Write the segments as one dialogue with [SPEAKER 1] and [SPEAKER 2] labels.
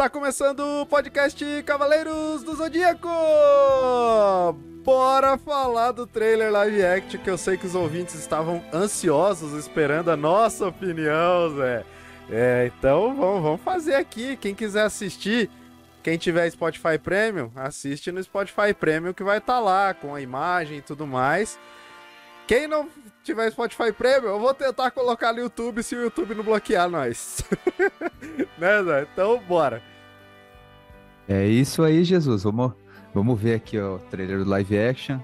[SPEAKER 1] Está começando o podcast Cavaleiros do Zodíaco! Bora falar do trailer live action que eu sei que os ouvintes estavam ansiosos esperando a nossa opinião, Zé. É, então vamos, vamos fazer aqui. Quem quiser assistir, quem tiver Spotify Premium, assiste no Spotify Premium que vai estar tá lá com a imagem e tudo mais. Quem não tiver Spotify Premium, eu vou tentar colocar no YouTube se o YouTube não bloquear nós. né, Zé? Então, bora.
[SPEAKER 2] É isso aí, Jesus. Vamos, vamos ver aqui ó, o trailer do live action.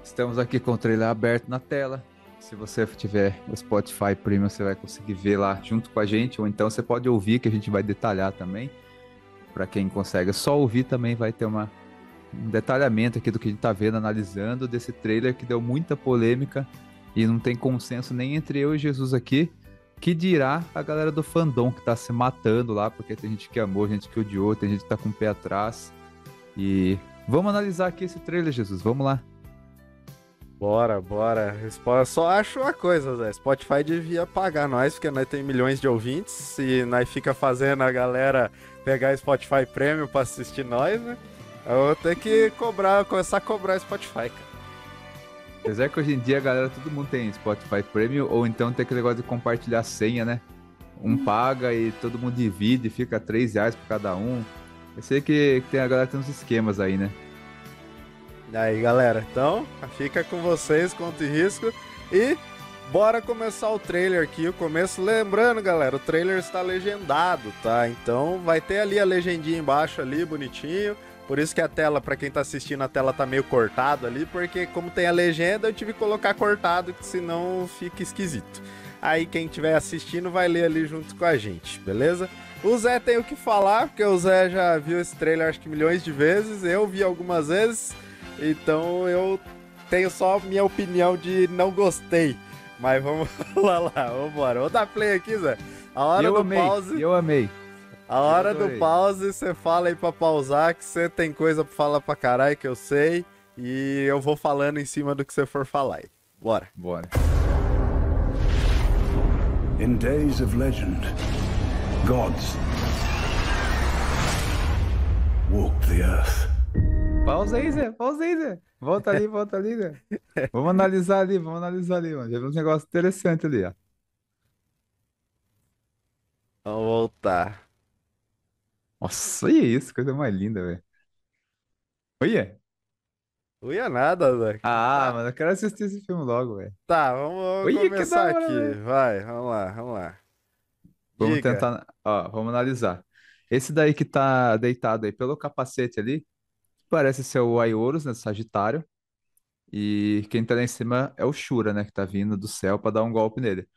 [SPEAKER 2] Estamos aqui com o trailer aberto na tela. Se você tiver o Spotify Premium, você vai conseguir ver lá junto com a gente, ou então você pode ouvir que a gente vai detalhar também. Para quem consegue só ouvir também vai ter uma, um detalhamento aqui do que a gente está vendo, analisando desse trailer que deu muita polêmica e não tem consenso nem entre eu e Jesus aqui. Que dirá a galera do fandom que tá se matando lá, porque tem gente que amou, gente que odiou, tem gente que tá com o pé atrás. E vamos analisar aqui esse trailer, Jesus. Vamos lá.
[SPEAKER 1] Bora, bora. Só acho uma coisa, Zé. Spotify devia pagar nós, porque nós tem milhões de ouvintes e nós fica fazendo a galera pegar Spotify Premium pra assistir nós, né? Eu vou ter que cobrar, começar a cobrar Spotify, cara.
[SPEAKER 2] Apesar que hoje em dia galera, todo mundo tem Spotify Premium, ou então tem aquele negócio de compartilhar senha, né? Um hum. paga e todo mundo divide, fica 3 reais por cada um. Eu sei que, que tem, a galera tem uns esquemas aí, né?
[SPEAKER 1] E aí, galera, então fica com vocês, conto e risco. E bora começar o trailer aqui. O começo, lembrando, galera, o trailer está legendado, tá? Então vai ter ali a legendinha embaixo ali, bonitinho. Por isso que a tela, para quem tá assistindo, a tela tá meio cortada ali, porque como tem a legenda, eu tive que colocar cortado, que senão fica esquisito. Aí quem estiver assistindo vai ler ali junto com a gente, beleza? O Zé tem o que falar, porque o Zé já viu esse trailer acho que milhões de vezes, eu vi algumas vezes, então eu tenho só minha opinião de não gostei. Mas vamos lá, lá, vamos embora. Vou dar play aqui, Zé.
[SPEAKER 2] A hora eu do amei, pause. Eu amei.
[SPEAKER 1] A hora do pause, você fala aí pra pausar que você tem coisa pra falar pra caralho que eu sei. E eu vou falando em cima do que você for falar aí. Bora.
[SPEAKER 2] Bora.
[SPEAKER 3] In days of legend, gods walked the earth.
[SPEAKER 2] Pausa aí, Zé. Pausa aí, Zé. Volta ali, volta ali, Zé. Vamos analisar ali, vamos analisar ali, mano. Já vi um negócio interessante ali, ó.
[SPEAKER 1] Vamos voltar.
[SPEAKER 2] Nossa, olha isso, coisa mais linda, velho. Olha.
[SPEAKER 1] Olha nada, Zé.
[SPEAKER 2] Ah, mano, eu quero assistir esse filme logo, velho.
[SPEAKER 1] Tá, vamos, vamos Olha, começar hora, aqui. Vai, vamos lá, vamos lá.
[SPEAKER 2] Vamos Diga. tentar, ó, vamos analisar. Esse daí que tá deitado aí pelo capacete ali, parece ser o Aiorus, né, Sagitário. E quem tá lá em cima é o Shura, né, que tá vindo do céu pra dar um golpe nele.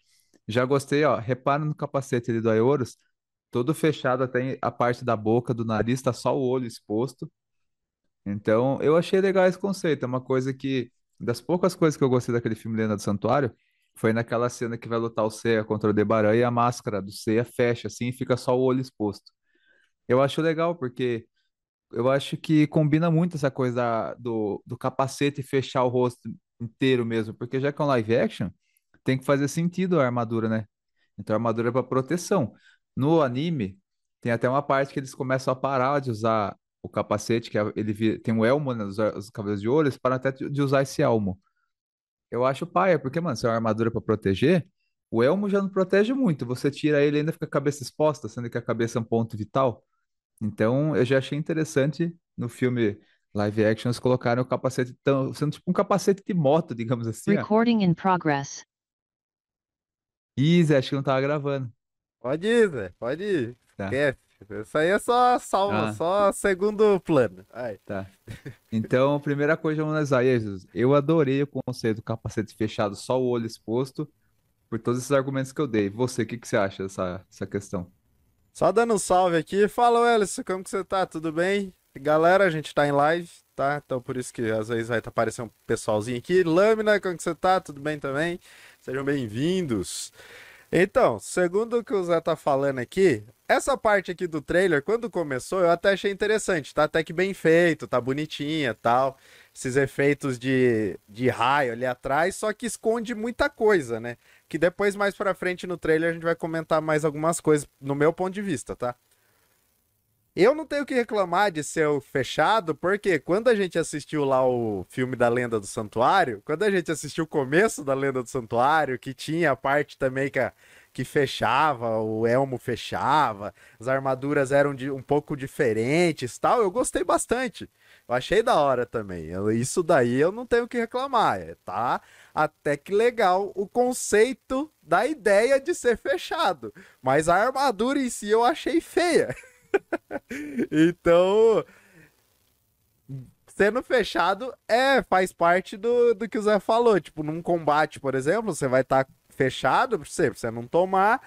[SPEAKER 2] Já gostei, ó, repara no capacete ali do Aiorus, todo fechado até a parte da boca, do nariz, tá só o olho exposto. Então, eu achei legal esse conceito. É uma coisa que, das poucas coisas que eu gostei daquele filme Lenda do Santuário, foi naquela cena que vai lutar o Seiya contra o Debaran e a máscara do Seiya fecha assim e fica só o olho exposto. Eu acho legal porque eu acho que combina muito essa coisa da- do, do capacete fechar o rosto inteiro mesmo, porque já que é um live action, tem que fazer sentido a armadura, né? Então a armadura é para proteção. No anime, tem até uma parte que eles começam a parar de usar o capacete, que é, ele tem um elmo, né, os, os cabelos de ouro, eles param até de usar esse elmo. Eu acho paia, porque, mano, se é uma armadura para proteger, o elmo já não protege muito. Você tira ele e ainda fica a cabeça exposta, sendo que a cabeça é um ponto vital. Então, eu já achei interessante no filme live action eles colocaram o capacete tão, sendo tipo um capacete de moto, digamos assim. Recording in progress. Ih, acho que não tava gravando.
[SPEAKER 1] Pode ir, Zé. Pode ir. Tá. Esquece. Isso aí é só salva, ah. só segundo plano. Ai.
[SPEAKER 2] Tá. Então, primeira coisa, vamos analisar. Jesus, eu adorei o conceito do capacete fechado, só o olho exposto, por todos esses argumentos que eu dei. Você, o que, que você acha dessa, dessa questão?
[SPEAKER 1] Só dando um salve aqui. Fala, Ellison, como que você tá? Tudo bem? Galera, a gente tá em live, tá? Então por isso que às vezes vai aparecendo um pessoalzinho aqui. Lâmina, como que você tá? Tudo bem também? Sejam bem-vindos. Então, segundo o que o Zé tá falando aqui, essa parte aqui do trailer, quando começou, eu até achei interessante. Tá até que bem feito, tá bonitinha tal. Esses efeitos de, de raio ali atrás, só que esconde muita coisa, né? Que depois, mais pra frente no trailer, a gente vai comentar mais algumas coisas, no meu ponto de vista, tá? Eu não tenho que reclamar de ser fechado, porque quando a gente assistiu lá o filme da Lenda do Santuário, quando a gente assistiu o começo da Lenda do Santuário, que tinha a parte também que, a, que fechava, o elmo fechava, as armaduras eram de, um pouco diferentes tal, eu gostei bastante. Eu achei da hora também. Eu, isso daí eu não tenho que reclamar. É, tá até que legal o conceito da ideia de ser fechado. Mas a armadura em si eu achei feia. então, sendo fechado, é, faz parte do, do que o Zé falou. Tipo, num combate, por exemplo, você vai estar tá fechado pra você, pra você não tomar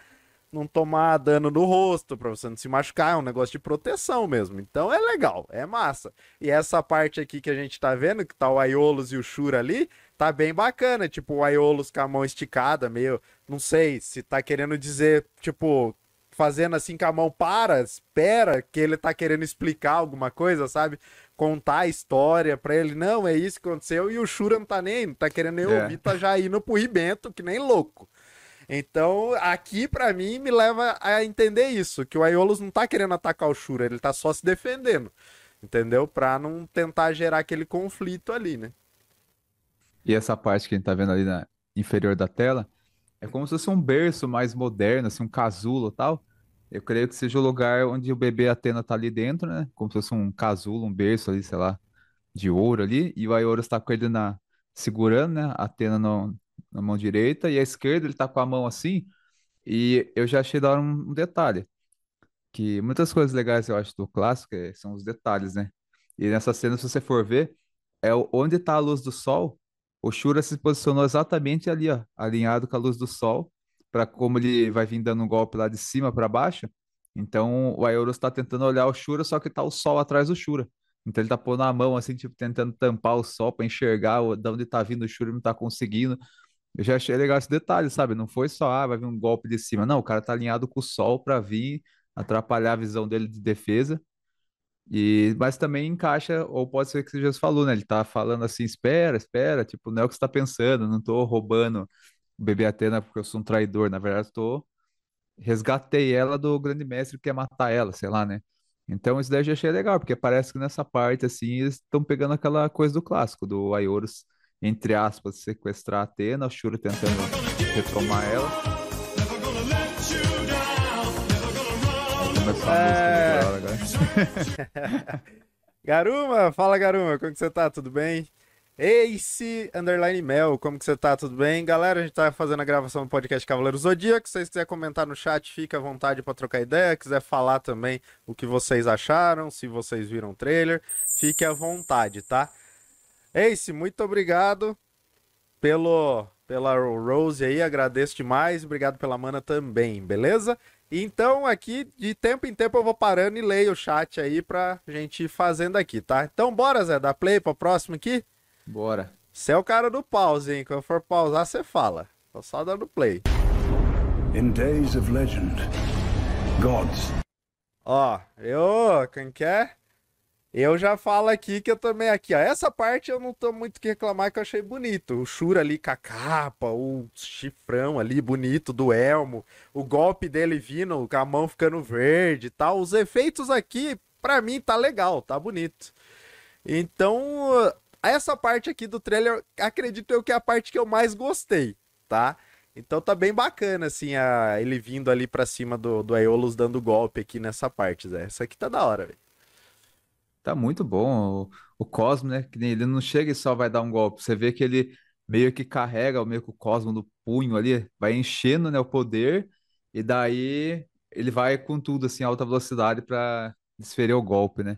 [SPEAKER 1] não tomar dano no rosto, pra você não se machucar, é um negócio de proteção mesmo. Então é legal, é massa. E essa parte aqui que a gente tá vendo, que tá o Aiolos e o Shura ali, tá bem bacana. Tipo, o Aiolos com a mão esticada, meio. Não sei se tá querendo dizer, tipo, fazendo assim com a mão, para, espera, que ele tá querendo explicar alguma coisa, sabe? Contar a história pra ele, não, é isso que aconteceu, e o Shura não tá nem, não tá querendo nem é. ouvir, tá já indo pro ribento, que nem louco. Então, aqui para mim me leva a entender isso, que o Aiolos não tá querendo atacar o Shura, ele tá só se defendendo. Entendeu? Pra não tentar gerar aquele conflito ali, né?
[SPEAKER 2] E essa parte que a gente tá vendo ali na inferior da tela, é como se fosse um berço mais moderno, assim, um casulo tal. Eu creio que seja o lugar onde o bebê Atena tá ali dentro, né? Como se fosse um casulo, um berço ali, sei lá, de ouro ali. E o Aioros tá com ele na... segurando, né? A Atena no... na mão direita. E a esquerda ele tá com a mão assim. E eu já achei da hora um, um detalhe. Que muitas coisas legais eu acho do clássico é, são os detalhes, né? E nessa cena, se você for ver, é onde tá a luz do sol o Shura se posicionou exatamente ali, ó, alinhado com a luz do sol, para como ele vai vir dando um golpe lá de cima para baixo. Então o Aeolus está tentando olhar o Shura, só que tá o sol atrás do Shura. Então ele tá pondo a mão assim, tipo, tentando tampar o sol para enxergar de onde tá vindo o Shura não tá conseguindo. Eu já achei legal esse detalhe, sabe? Não foi só, ah, vai vir um golpe de cima. Não, o cara tá alinhado com o sol para vir atrapalhar a visão dele de defesa. E, mas também encaixa, ou pode ser que você já falou, né? Ele tá falando assim, espera, espera, tipo, não é o que você tá pensando, não tô roubando o bebê Atena porque eu sou um traidor, na verdade, tô resgatei ela do grande mestre que quer matar ela, sei lá, né? Então isso daí eu já achei legal, porque parece que nessa parte, assim, eles estão pegando aquela coisa do clássico, do Aioros, entre aspas, sequestrar a Atena, o Shura tentando retomar ela.
[SPEAKER 1] É... música agora. Garuma, fala Garuma, como que você tá? Tudo bem? Ace Underline Mel, como que você tá? Tudo bem? Galera, a gente tá fazendo a gravação do podcast Cavaleiro Zodíaco. Se vocês quiserem comentar no chat, fica à vontade para trocar ideia. Quiser falar também o que vocês acharam, se vocês viram o trailer, fique à vontade, tá? Ace, muito obrigado pelo pela Rose aí, agradeço demais. Obrigado pela mana também, beleza? Então, aqui, de tempo em tempo, eu vou parando e leio o chat aí pra gente ir fazendo aqui, tá? Então, bora, Zé, dá play pro próximo aqui?
[SPEAKER 2] Bora.
[SPEAKER 1] Você é o cara do pause, hein? Quando for pausar, você fala. Tô só dando play. In days of legend, gods. Ó, eu, quem quer? Eu já falo aqui que eu também aqui, ó. Essa parte eu não tô muito que reclamar que eu achei bonito. O Shura ali com a capa, o chifrão ali bonito do elmo, o golpe dele vindo, com a mão ficando verde e tal. Os efeitos aqui, pra mim, tá legal, tá bonito. Então, essa parte aqui do trailer, acredito eu que é a parte que eu mais gostei, tá? Então tá bem bacana, assim, a, ele vindo ali pra cima do, do Aeolus dando golpe aqui nessa parte, Zé. Essa aqui tá da hora, velho.
[SPEAKER 2] Tá muito bom. O, o Cosmo, né? Que nem ele não chega e só vai dar um golpe. Você vê que ele meio que carrega meio que o Cosmo no punho ali, vai enchendo, né, o poder, e daí ele vai com tudo, assim, alta velocidade para desferir o golpe, né?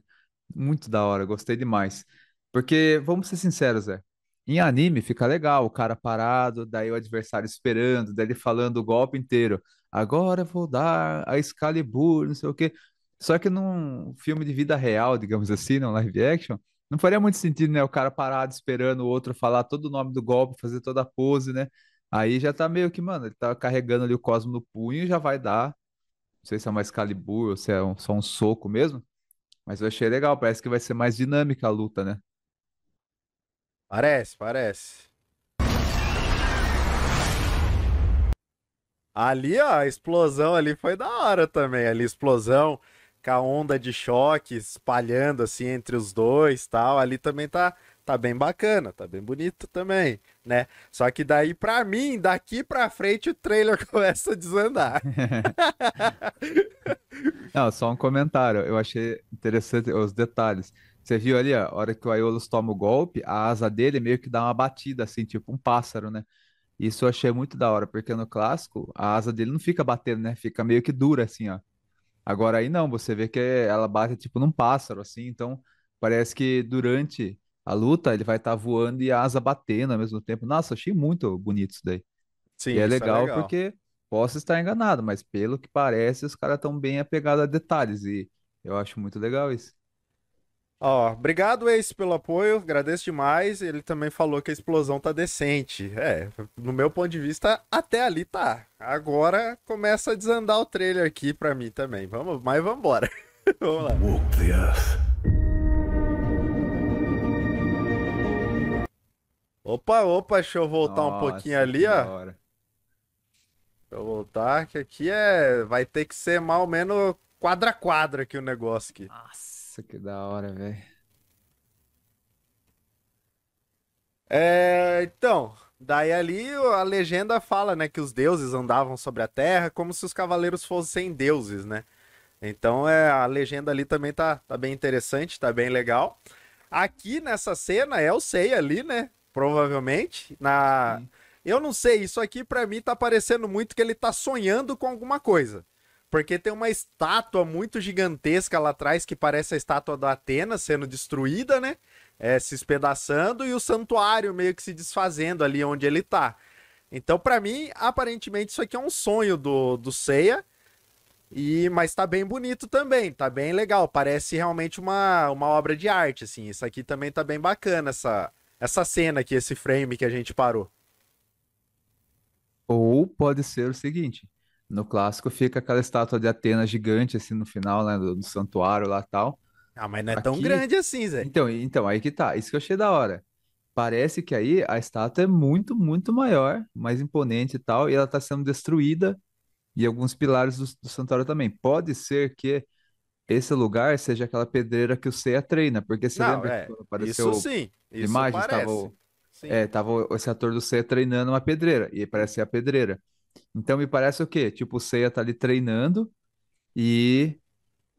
[SPEAKER 2] Muito da hora, gostei demais. Porque, vamos ser sinceros, Zé, em anime fica legal, o cara parado, daí o adversário esperando, daí ele falando o golpe inteiro. Agora vou dar a Excalibur, não sei o quê. Só que num filme de vida real, digamos assim, num live action, não faria muito sentido, né? O cara parado esperando o outro falar todo o nome do golpe, fazer toda a pose, né? Aí já tá meio que, mano, ele tá carregando ali o Cosmo no punho e já vai dar. Não sei se é mais Calibur ou se é um, só um soco mesmo. Mas eu achei legal, parece que vai ser mais dinâmica a luta, né?
[SPEAKER 1] Parece, parece. Ali, ó, a explosão ali foi da hora também. Ali, explosão com a onda de choque espalhando assim entre os dois tal. Ali também tá, tá bem bacana, tá bem bonito também, né? Só que daí, pra mim, daqui pra frente o trailer começa a desandar.
[SPEAKER 2] Não, só um comentário. Eu achei interessante os detalhes. Você viu ali, a hora que o Aiolos toma o golpe, a asa dele meio que dá uma batida, assim, tipo um pássaro, né? Isso eu achei muito da hora, porque no clássico, a asa dele não fica batendo, né? Fica meio que dura, assim, ó. Agora aí não, você vê que ela bate tipo num pássaro, assim, então parece que durante a luta ele vai estar tá voando e a asa batendo ao mesmo tempo. Nossa, achei muito bonito isso daí. Sim, e é legal, é legal porque posso estar enganado, mas pelo que parece, os caras estão bem apegados a detalhes e eu acho muito legal isso.
[SPEAKER 1] Ó, obrigado, Ace, pelo apoio, agradeço demais. Ele também falou que a explosão tá decente. É, no meu ponto de vista, até ali tá. Agora começa a desandar o trailer aqui pra mim também. Vamos, mas vamos embora. vamos lá. Walk the earth. Opa, opa, deixa eu voltar Nossa, um pouquinho ali, ó. Deixa eu voltar, que aqui é. Vai ter que ser mal menos quadra quadra aqui o negócio aqui.
[SPEAKER 2] Nossa. Nossa, que da hora, velho.
[SPEAKER 1] É, então, daí ali a legenda fala, né, que os deuses andavam sobre a terra como se os cavaleiros fossem deuses, né? Então é, a legenda ali também tá, tá bem interessante, tá bem legal. Aqui nessa cena é o Sei ali, né? Provavelmente. Na. Sim. Eu não sei, isso aqui para mim tá parecendo muito que ele tá sonhando com alguma coisa. Porque tem uma estátua muito gigantesca lá atrás, que parece a estátua da Atena sendo destruída, né? É, se espedaçando, e o santuário meio que se desfazendo ali onde ele tá. Então, para mim, aparentemente, isso aqui é um sonho do, do Seiya. E, mas tá bem bonito também, tá bem legal. Parece realmente uma, uma obra de arte, assim. Isso aqui também tá bem bacana, essa, essa cena aqui, esse frame que a gente parou.
[SPEAKER 2] Ou pode ser o seguinte: no clássico fica aquela estátua de Atena gigante, assim, no final, né, do, do santuário lá tal.
[SPEAKER 1] Ah, mas não é tão grande assim, Zé.
[SPEAKER 2] Então, então, aí que tá. Isso que eu achei da hora. Parece que aí a estátua é muito, muito maior, mais imponente e tal, e ela tá sendo destruída e alguns pilares do, do santuário também. Pode ser que esse lugar seja aquela pedreira que o Seiya treina, porque você não, lembra
[SPEAKER 1] é, que apareceu isso sim, isso
[SPEAKER 2] imagens, parece. tava, é, tava esse ator do Seiya treinando uma pedreira, e parece ser a pedreira. Então me parece o quê? Tipo, o Seiya tá ali treinando e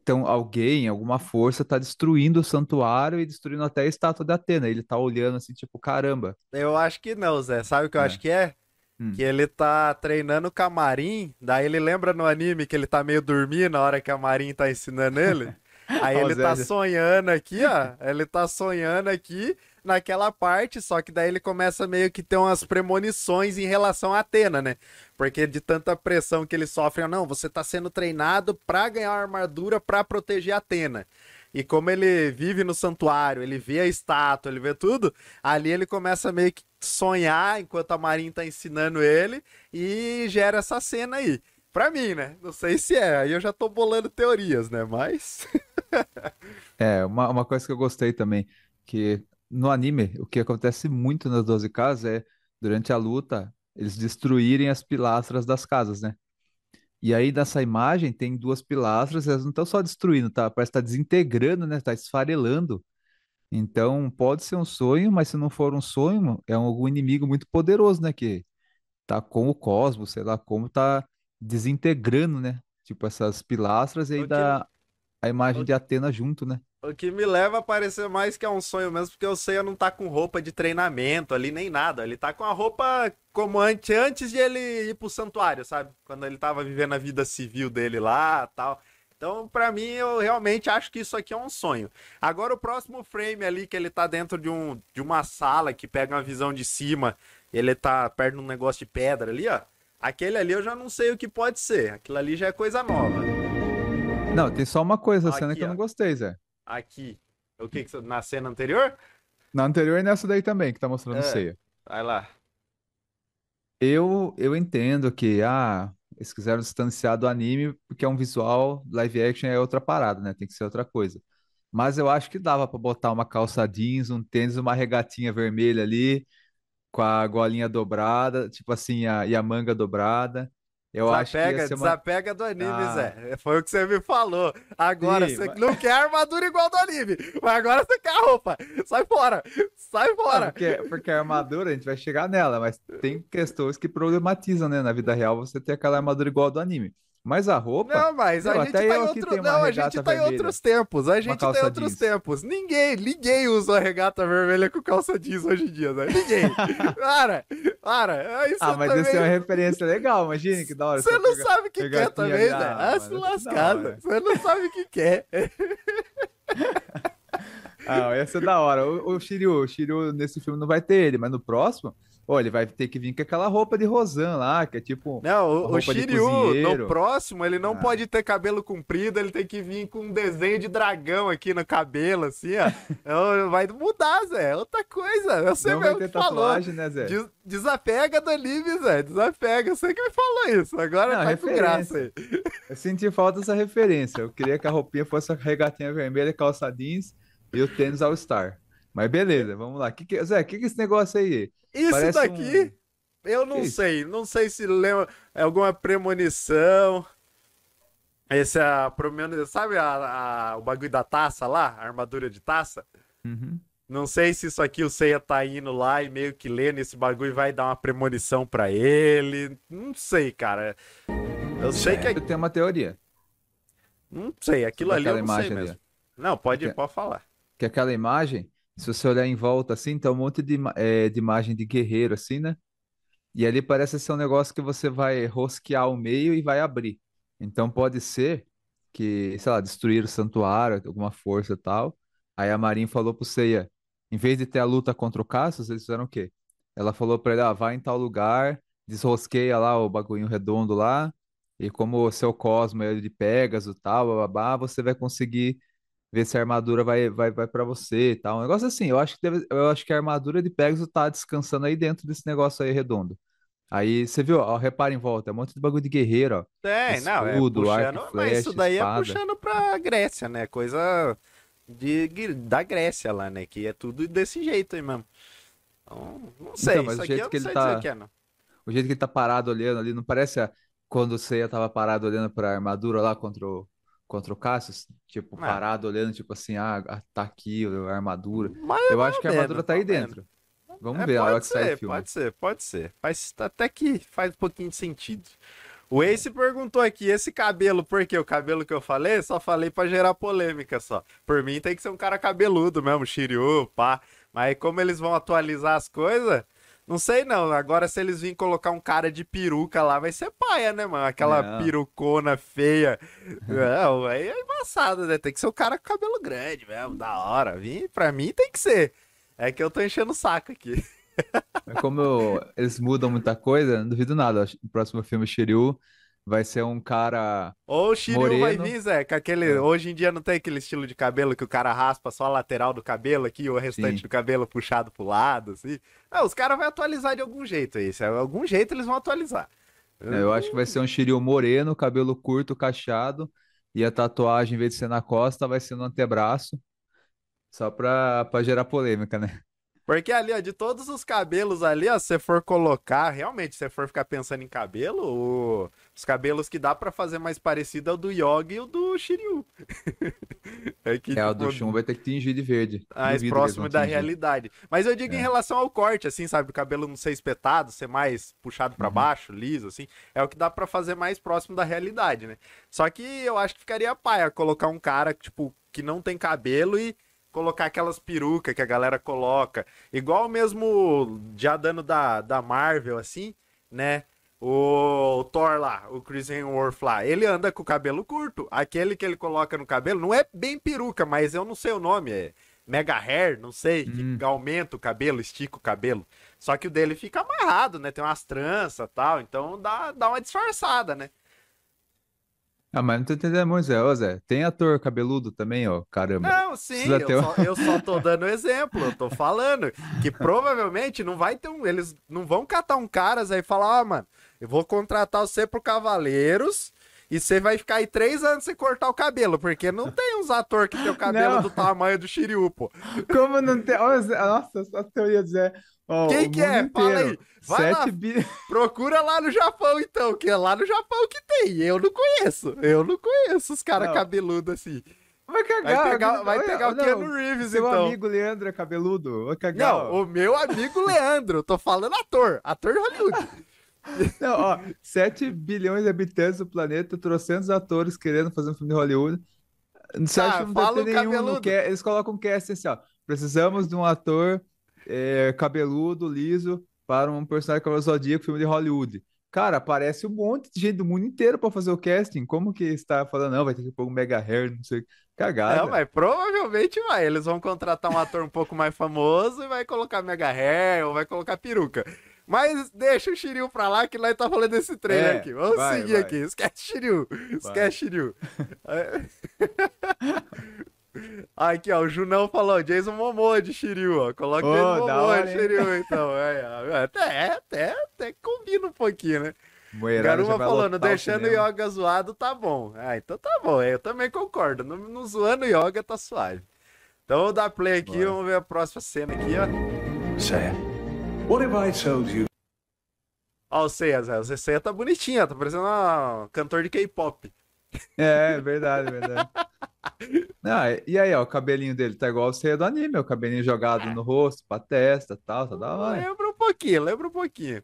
[SPEAKER 2] então alguém, alguma força tá destruindo o santuário e destruindo até a estátua de Atena. Ele tá olhando assim, tipo, caramba.
[SPEAKER 1] Eu acho que não, Zé. Sabe o que eu é. acho que é? Hum. Que ele tá treinando o camarim, daí ele lembra no anime que ele tá meio dormindo na hora que a Marin tá ensinando ele. Aí ele tá sonhando aqui, ó. Ele tá sonhando aqui naquela parte, só que daí ele começa meio que ter umas premonições em relação a Atena, né? Porque de tanta pressão que ele sofre, não, você tá sendo treinado pra ganhar uma armadura pra proteger Atena. E como ele vive no santuário, ele vê a estátua, ele vê tudo, ali ele começa meio que sonhar enquanto a Marin tá ensinando ele e gera essa cena aí. Pra mim, né? Não sei se é, aí eu já tô bolando teorias, né? Mas.
[SPEAKER 2] é, uma, uma coisa que eu gostei também, que no anime, o que acontece muito nas 12 casas é, durante a luta, eles destruírem as pilastras das casas, né? E aí, nessa imagem, tem duas pilastras, elas não estão só destruindo, tá? Parece que tá desintegrando, né? Tá esfarelando. Então, pode ser um sonho, mas se não for um sonho, é algum inimigo muito poderoso, né? Que tá com o cosmos, sei lá, como tá desintegrando, né? Tipo, essas pilastras e aí dá a imagem de Atena junto, né?
[SPEAKER 1] O que me leva a parecer mais que é um sonho mesmo, porque o Seiya não tá com roupa de treinamento ali, nem nada. Ele tá com a roupa como antes, antes de ele ir pro santuário, sabe? Quando ele tava vivendo a vida civil dele lá tal. Então, para mim, eu realmente acho que isso aqui é um sonho. Agora, o próximo frame ali, que ele tá dentro de, um, de uma sala que pega uma visão de cima, ele tá perto de um negócio de pedra ali, ó. Aquele ali eu já não sei o que pode ser. Aquilo ali já é coisa nova.
[SPEAKER 2] Não, tem só uma coisa, a cena que eu não gostei, Zé
[SPEAKER 1] aqui. O que, que na cena anterior?
[SPEAKER 2] Na anterior e nessa daí também, que tá mostrando é, ceia.
[SPEAKER 1] Vai lá.
[SPEAKER 2] Eu, eu entendo que, ah, eles quiseram distanciar do anime porque é um visual, live action é outra parada, né? Tem que ser outra coisa. Mas eu acho que dava para botar uma calça jeans, um tênis, uma regatinha vermelha ali, com a golinha dobrada, tipo assim, a, e a manga dobrada.
[SPEAKER 1] Eu desapega, acho que uma... desapega do anime, ah. Zé. Foi o que você me falou. Agora Sim, você mas... não quer armadura igual do anime, mas agora você quer a roupa. Sai fora, sai fora. Não,
[SPEAKER 2] porque, porque a armadura a gente vai chegar nela, mas tem questões que problematizam, né? Na vida real você ter aquela armadura igual do anime. Mas a roupa.
[SPEAKER 1] Não, mas a gente tá em outro... Não, a gente tá em outros tempos. A gente tá em outros jeans. tempos. Ninguém, ninguém usa a regata vermelha com calça jeans hoje em dia, né? Ninguém. para, para.
[SPEAKER 2] Isso ah, mas também... isso é uma referência legal, imagine que da hora.
[SPEAKER 1] Você não sabe o que quer também, né? Ah, se lascada. Você não sabe o que quer.
[SPEAKER 2] ah, essa é da hora. O, o Shiryu, o Shiryu nesse filme não vai ter ele, mas no próximo Pô, ele vai ter que vir com aquela roupa de Rosan lá, que é tipo.
[SPEAKER 1] Não, o, Shiryu, no próximo, ele não ah. pode ter cabelo comprido, ele tem que vir com um desenho de dragão aqui no cabelo, assim, ó. vai mudar, Zé. É outra coisa. Você não mesmo que falou. Né, Zé? Des desapega do anime, Zé. Desapega. Você que me falou isso. Agora não, tá com graça aí.
[SPEAKER 2] Eu senti falta dessa referência. Eu queria que a roupinha fosse a regatinha vermelha, calça jeans e o tênis All Star. Mas beleza, vamos lá. Que que, Zé, o que, que é esse negócio aí?
[SPEAKER 1] Isso Parece daqui, um... eu não que sei. Isso? Não sei se lembra. É alguma premonição. Esse é. Sabe a, a, o bagulho da taça lá? A armadura de taça? Uhum. Não sei se isso aqui o Seiya tá indo lá e meio que lendo esse bagulho vai dar uma premonição para ele. Não sei, cara. Eu sei que. É...
[SPEAKER 2] Eu tenho uma teoria.
[SPEAKER 1] Não sei, aquilo ali eu não sei mesmo. Ali. Não, pode, pode falar.
[SPEAKER 2] Que aquela imagem se você olhar em volta assim, tem um monte de, é, de imagem de guerreiro, assim, né? E ali parece ser um negócio que você vai rosquear o meio e vai abrir. Então pode ser que, sei lá, destruir o santuário, alguma força e tal. Aí a Marin falou pro Seiya, em vez de ter a luta contra o Cassius, eles fizeram o quê? Ela falou pra ele, ah, vai em tal lugar, desrosqueia lá o bagulho redondo lá, e como o seu Cosmo é de Pegasus e tal, babá, você vai conseguir ver se a armadura vai, vai, vai para você e tal. Um negócio assim, eu acho que deve, eu acho que a armadura de Pegasus tá descansando aí dentro desse negócio aí redondo. Aí você viu, ó, repara em volta, é um monte de bagulho de guerreiro, ó.
[SPEAKER 1] Escudo, não, é puxando, arco, flecha, mas isso daí é espada. é puxando pra Grécia, né? Coisa de, da Grécia lá, né? Que é tudo desse jeito aí mesmo. Então, não sei, então, mas isso o jeito que ele tá, que é,
[SPEAKER 2] O jeito que ele tá parado olhando ali, não parece a... quando o Seiya tava parado olhando pra armadura lá contra o contra o Cassius, tipo, é. parado olhando, tipo assim, ah, tá aqui a armadura. Mas eu acho que a armadura tá aí dentro. Vamos é, ver a hora que sai o filme.
[SPEAKER 1] Pode ser, pode ser. Faz, até que faz um pouquinho de sentido. O Ace perguntou aqui, esse cabelo, por quê? O cabelo que eu falei, só falei para gerar polêmica só. Por mim tem que ser um cara cabeludo mesmo, Shiryu, pá. Mas como eles vão atualizar as coisas, não sei não. Agora, se eles virem colocar um cara de peruca lá, vai ser paia, né, mano? Aquela não. perucona feia. Não, aí é embaçado, né? Tem que ser o um cara com cabelo grande mesmo, da hora. Vim, pra mim tem que ser. É que eu tô enchendo o saco aqui.
[SPEAKER 2] Como eu, eles mudam muita coisa, não duvido nada. O próximo filme, Shiryu, vai ser um cara.
[SPEAKER 1] Ou o Shiryu moreno. vai vir, Zé, com aquele. É. Hoje em dia não tem aquele estilo de cabelo que o cara raspa só a lateral do cabelo aqui, o restante Sim. do cabelo puxado pro lado, assim. Não, os caras vão atualizar de algum jeito aí. De algum jeito eles vão atualizar.
[SPEAKER 2] É, eu acho que vai ser um Shiryu moreno, cabelo curto, cacheado, e a tatuagem, em vez de ser na costa, vai ser no antebraço. Só pra, pra gerar polêmica, né?
[SPEAKER 1] Porque ali, ó, de todos os cabelos ali, ó, se você for colocar, realmente, se você for ficar pensando em cabelo, o... os cabelos que dá para fazer mais parecido é o do Yogi e o do Shiryu.
[SPEAKER 2] é, que, é tipo, o do Shun vai ter que tingir de verde.
[SPEAKER 1] Mais próximo da realidade. Mas eu digo é. em relação ao corte, assim, sabe? O cabelo não ser espetado, ser mais puxado para uhum. baixo, liso, assim. É o que dá para fazer mais próximo da realidade, né? Só que eu acho que ficaria paia colocar um cara, tipo, que não tem cabelo e colocar aquelas perucas que a galera coloca. Igual mesmo já dando da, da Marvel, assim, né? O, Thor lá, o Chris Hemsworth lá, ele anda com o cabelo curto. Aquele que ele coloca no cabelo não é bem peruca, mas eu não sei o nome, é mega hair, não sei, hum. que aumenta o cabelo, estica o cabelo. Só que o dele fica amarrado, né? Tem umas tranças tal, então dá, dá uma disfarçada, né?
[SPEAKER 2] Ah, mas não tô entendendo muito, Zé. Ô, Zé, tem ator cabeludo também, ó, caramba.
[SPEAKER 1] Não, sim, eu, só, eu só tô dando exemplo, eu tô falando que provavelmente não vai ter um, eles não vão catar um caras aí e falar, ah, mano, eu vou contratar você pro Cavaleiros e você vai ficar aí três anos sem cortar o cabelo, porque não tem uns atores que tem o cabelo não. do tamanho do Shiryu, pô.
[SPEAKER 2] Como não tem, nossa, essa teoria do Zé,
[SPEAKER 1] Oh, Quem que é? Inteiro. Fala aí. Vai lá. Bi... Procura lá no Japão, então, que é lá no Japão que tem. Eu não conheço. Eu não conheço os caras cabeludos assim.
[SPEAKER 2] Vai cagar.
[SPEAKER 1] Vai pegar, vai pegar o Keanu Reeves,
[SPEAKER 2] seu
[SPEAKER 1] então.
[SPEAKER 2] Seu amigo Leandro é cabeludo. Vai cagar.
[SPEAKER 1] Não, o meu amigo Leandro. Tô falando ator. Ator de Hollywood.
[SPEAKER 2] Não, ó, 7 bilhões de habitantes do planeta, trocentos atores querendo fazer um filme de Hollywood. Você ah, acha que não fala nenhum Eles colocam um cast assim, ó. Precisamos de um ator é, cabeludo, liso, para um personagem Cavaleiro Zodíaco, filme de Hollywood. Cara, aparece um monte de gente do mundo inteiro para fazer o casting. Como que está falando, não, vai ter que pôr um mega hair, não sei. Cagada.
[SPEAKER 1] Não, mas provavelmente vai. Eles vão contratar um ator um pouco mais famoso e vai colocar mega hair ou vai colocar peruca. Mas deixa o Shiryu pra lá que nós tá falando desse trailer é, aqui. Vamos vai, seguir vai. aqui. Esquece Shiryu. Esquece Shiryu. Aqui, ó, o Junão falou, Jason Momoa de Shiryu, ó. Coloca oh, Jason Momoa de Shiryu, então. É, até, até, até combina um pouquinho, né? Moerada Garuma falando, deixando o yoga zoado tá bom. Ah, então tá bom, eu também concordo. No, no zoando o yoga tá suave. Então vou dar play aqui, Bora. vamos ver a próxima cena aqui, ó.
[SPEAKER 3] Seiya, what have I told you?
[SPEAKER 1] Ó, o Seiya, Zé. O Seiya tá bonitinha, tá parecendo um cantor de K-pop.
[SPEAKER 2] É, verdade, verdade. Ah, e aí, ó, o cabelinho dele tá igual o Seiya do anime, o cabelinho jogado no rosto, pra testa tal, tá da hora.
[SPEAKER 1] Lembra um pouquinho, lembra um pouquinho.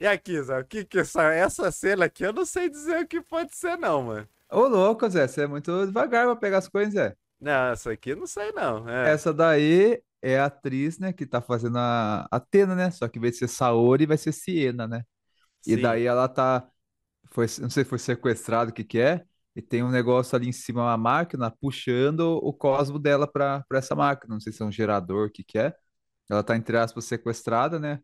[SPEAKER 1] E aqui, Zé, o que que essa, essa cena aqui, eu não sei dizer o que pode ser não, mano.
[SPEAKER 2] Ô, louco, Zé, você é muito devagar pra pegar as coisas, Zé.
[SPEAKER 1] Não, essa aqui eu não sei não. É.
[SPEAKER 2] Essa daí é a atriz, né, que tá fazendo a Atena, né? Só que de ser Saori, vai ser Siena, né? E daí ela tá, foi, não sei se foi sequestrado, o que que é, e tem um negócio ali em cima, uma máquina, puxando o cosmo dela pra, pra essa máquina. Não sei se é um gerador, o que que é. Ela tá, entre aspas, sequestrada, né?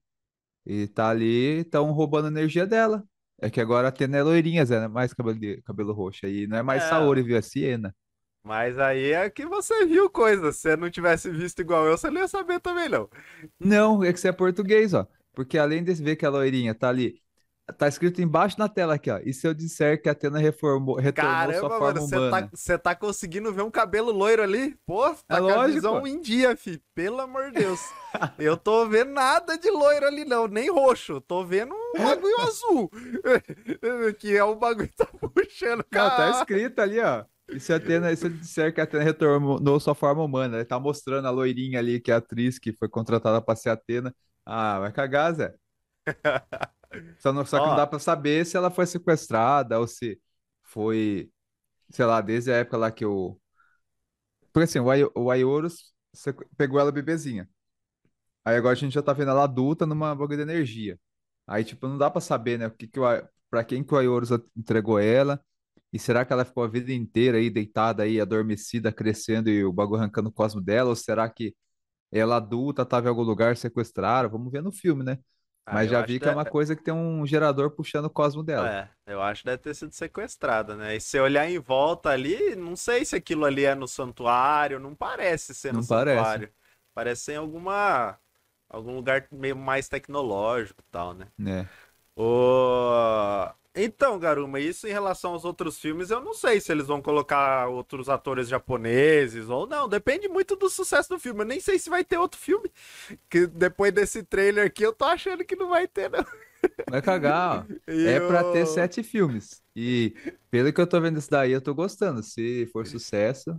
[SPEAKER 2] E tá ali, estão roubando a energia dela. É que agora a Atena é loirinha, Zé, né? Mais cabelo, de, cabelo roxo. Aí não é mais é. Saori, viu? É Siena.
[SPEAKER 1] Mas aí é que você viu coisa. Se você não tivesse visto igual eu, você não ia saber também, não.
[SPEAKER 2] Não, é que você é português, ó. Porque além de ver que a loirinha tá ali Tá escrito embaixo na tela aqui, ó. E se eu disser que a Atena reformou, retornou Caramba, sua forma mano, humana?
[SPEAKER 1] Você tá, tá, conseguindo ver um cabelo loiro ali? Pô, tá é com a visão em dia, fi. Pelo amor de Deus. eu tô vendo nada de loiro ali, não. Nem roxo. Tô vendo um bagulho azul. que é o bagulho que tá puxando,
[SPEAKER 2] cara. Não, tá escrito ali, ó. E se, Atena, se eu disser que a Atena retornou sua forma humana, ele tá mostrando a loirinha ali, que é a atriz que foi contratada pra ser Atena. Ah, vai cagar, Zé. Só, não, só que não dá pra saber se ela foi sequestrada ou se foi, sei lá, desde a época lá que o. Porque assim, o, Ai- o Aioros pegou ela bebezinha. Aí agora a gente já tá vendo ela adulta numa bagulho de energia. Aí, tipo, não dá pra saber, né, o que que o, pra quem que o Aioros entregou ela. E será que ela ficou a vida inteira aí deitada aí, adormecida, crescendo e o bagulho arrancando o cosmo dela? Ou será que ela adulta tava em algum lugar, sequestraram? Vamos ver no filme, né? Ah, Mas já vi que é uma coisa que tem um gerador puxando o cosmo dela.
[SPEAKER 1] É, eu acho que deve ter sido sequestrada, né? E se olhar em volta ali, não sei se aquilo ali é no santuário, não parece ser no não santuário. Parece. parece ser em alguma algum lugar meio mais tecnológico e tal, né?
[SPEAKER 2] É.
[SPEAKER 1] O... Então, Garuma, isso em relação aos outros filmes, eu não sei se eles vão colocar outros atores japoneses ou não. Depende muito do sucesso do filme. Eu nem sei se vai ter outro filme. Que depois desse trailer aqui, eu tô achando que não vai ter, não.
[SPEAKER 2] Vai cagar, ó. é eu... pra ter sete filmes. E pelo que eu tô vendo isso daí, eu tô gostando. Se for sucesso,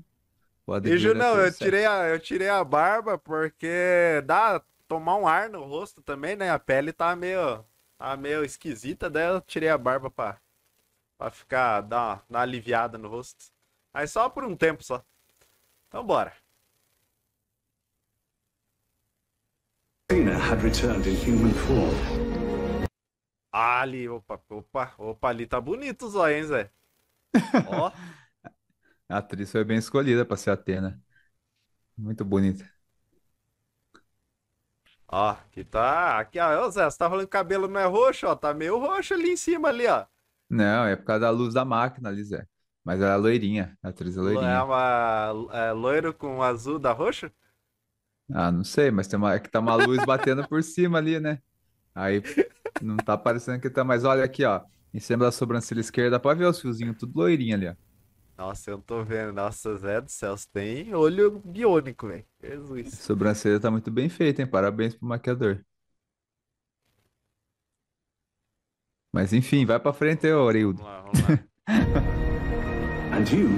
[SPEAKER 1] pode E, Ju, não, eu tirei, a, eu tirei a barba porque dá tomar um ar no rosto também, né? A pele tá meio Tava meio esquisita, daí eu tirei a barba pra, pra ficar, dar uma, dar uma aliviada no rosto. Mas só por um tempo só. Então bora. had returned in human form. Ali, opa, opa, opa, ali tá bonito os olhos, hein, Zé? Ó.
[SPEAKER 2] A atriz foi bem escolhida pra ser a Atena. Muito bonita.
[SPEAKER 1] Ó, aqui tá. Aqui, ó. Ô, Zé, você tá falando que o cabelo não é roxo, ó. Tá meio roxo ali em cima, ali, ó.
[SPEAKER 2] Não, é por causa da luz da máquina ali, Zé. Mas ela é loirinha, a atriz é loirinha.
[SPEAKER 1] É uma é loiro com azul da roxa?
[SPEAKER 2] Ah, não sei, mas tem uma, é que tá uma luz batendo por cima ali, né? Aí não tá parecendo que tá. Mas olha aqui, ó. Em cima da sobrancelha esquerda, pode ver os fiozinhos tudo loirinho ali, ó.
[SPEAKER 1] Nossa, eu não tô vendo. Nossa, Zé do céu, você tem olho biônico, velho. Jesus.
[SPEAKER 2] Sobrancelha tá muito bem feita, hein? Parabéns pro maquiador. Mas enfim, vai pra frente, ô Arildo.
[SPEAKER 1] Vamos lá, vamos lá.
[SPEAKER 3] And you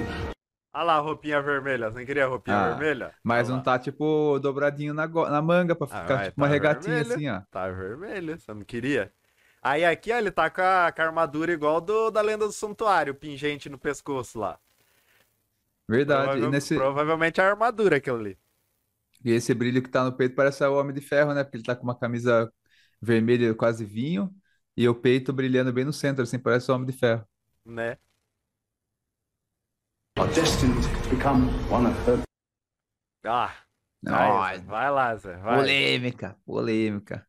[SPEAKER 1] Olha lá a roupinha vermelha. Você não queria a roupinha
[SPEAKER 2] Ah,
[SPEAKER 1] vermelha?
[SPEAKER 2] Mas não tá, tipo, dobradinho na, na manga pra
[SPEAKER 1] Ah,
[SPEAKER 2] ficar,
[SPEAKER 1] mas
[SPEAKER 2] tipo, uma
[SPEAKER 1] tá
[SPEAKER 2] regatinha
[SPEAKER 1] vermelho.
[SPEAKER 2] assim, ó.
[SPEAKER 1] Tá vermelho, você não queria? Aí aqui, ó, ele tá com a, com a armadura igual do, da lenda do santuário, pingente no pescoço lá.
[SPEAKER 2] Verdade. E,
[SPEAKER 1] Provavel-
[SPEAKER 2] nesse,
[SPEAKER 1] Provavelmente a armadura aquilo ali.
[SPEAKER 2] e esse brilho que tá no peito parece o Homem de Ferro, né? Porque ele tá com uma camisa vermelha quase vinho e o peito brilhando bem no centro, assim, parece o Homem de Ferro.
[SPEAKER 1] Né? Ah,
[SPEAKER 2] Nossa,
[SPEAKER 1] vai lá, Zé. Vai.
[SPEAKER 2] polêmica, polêmica.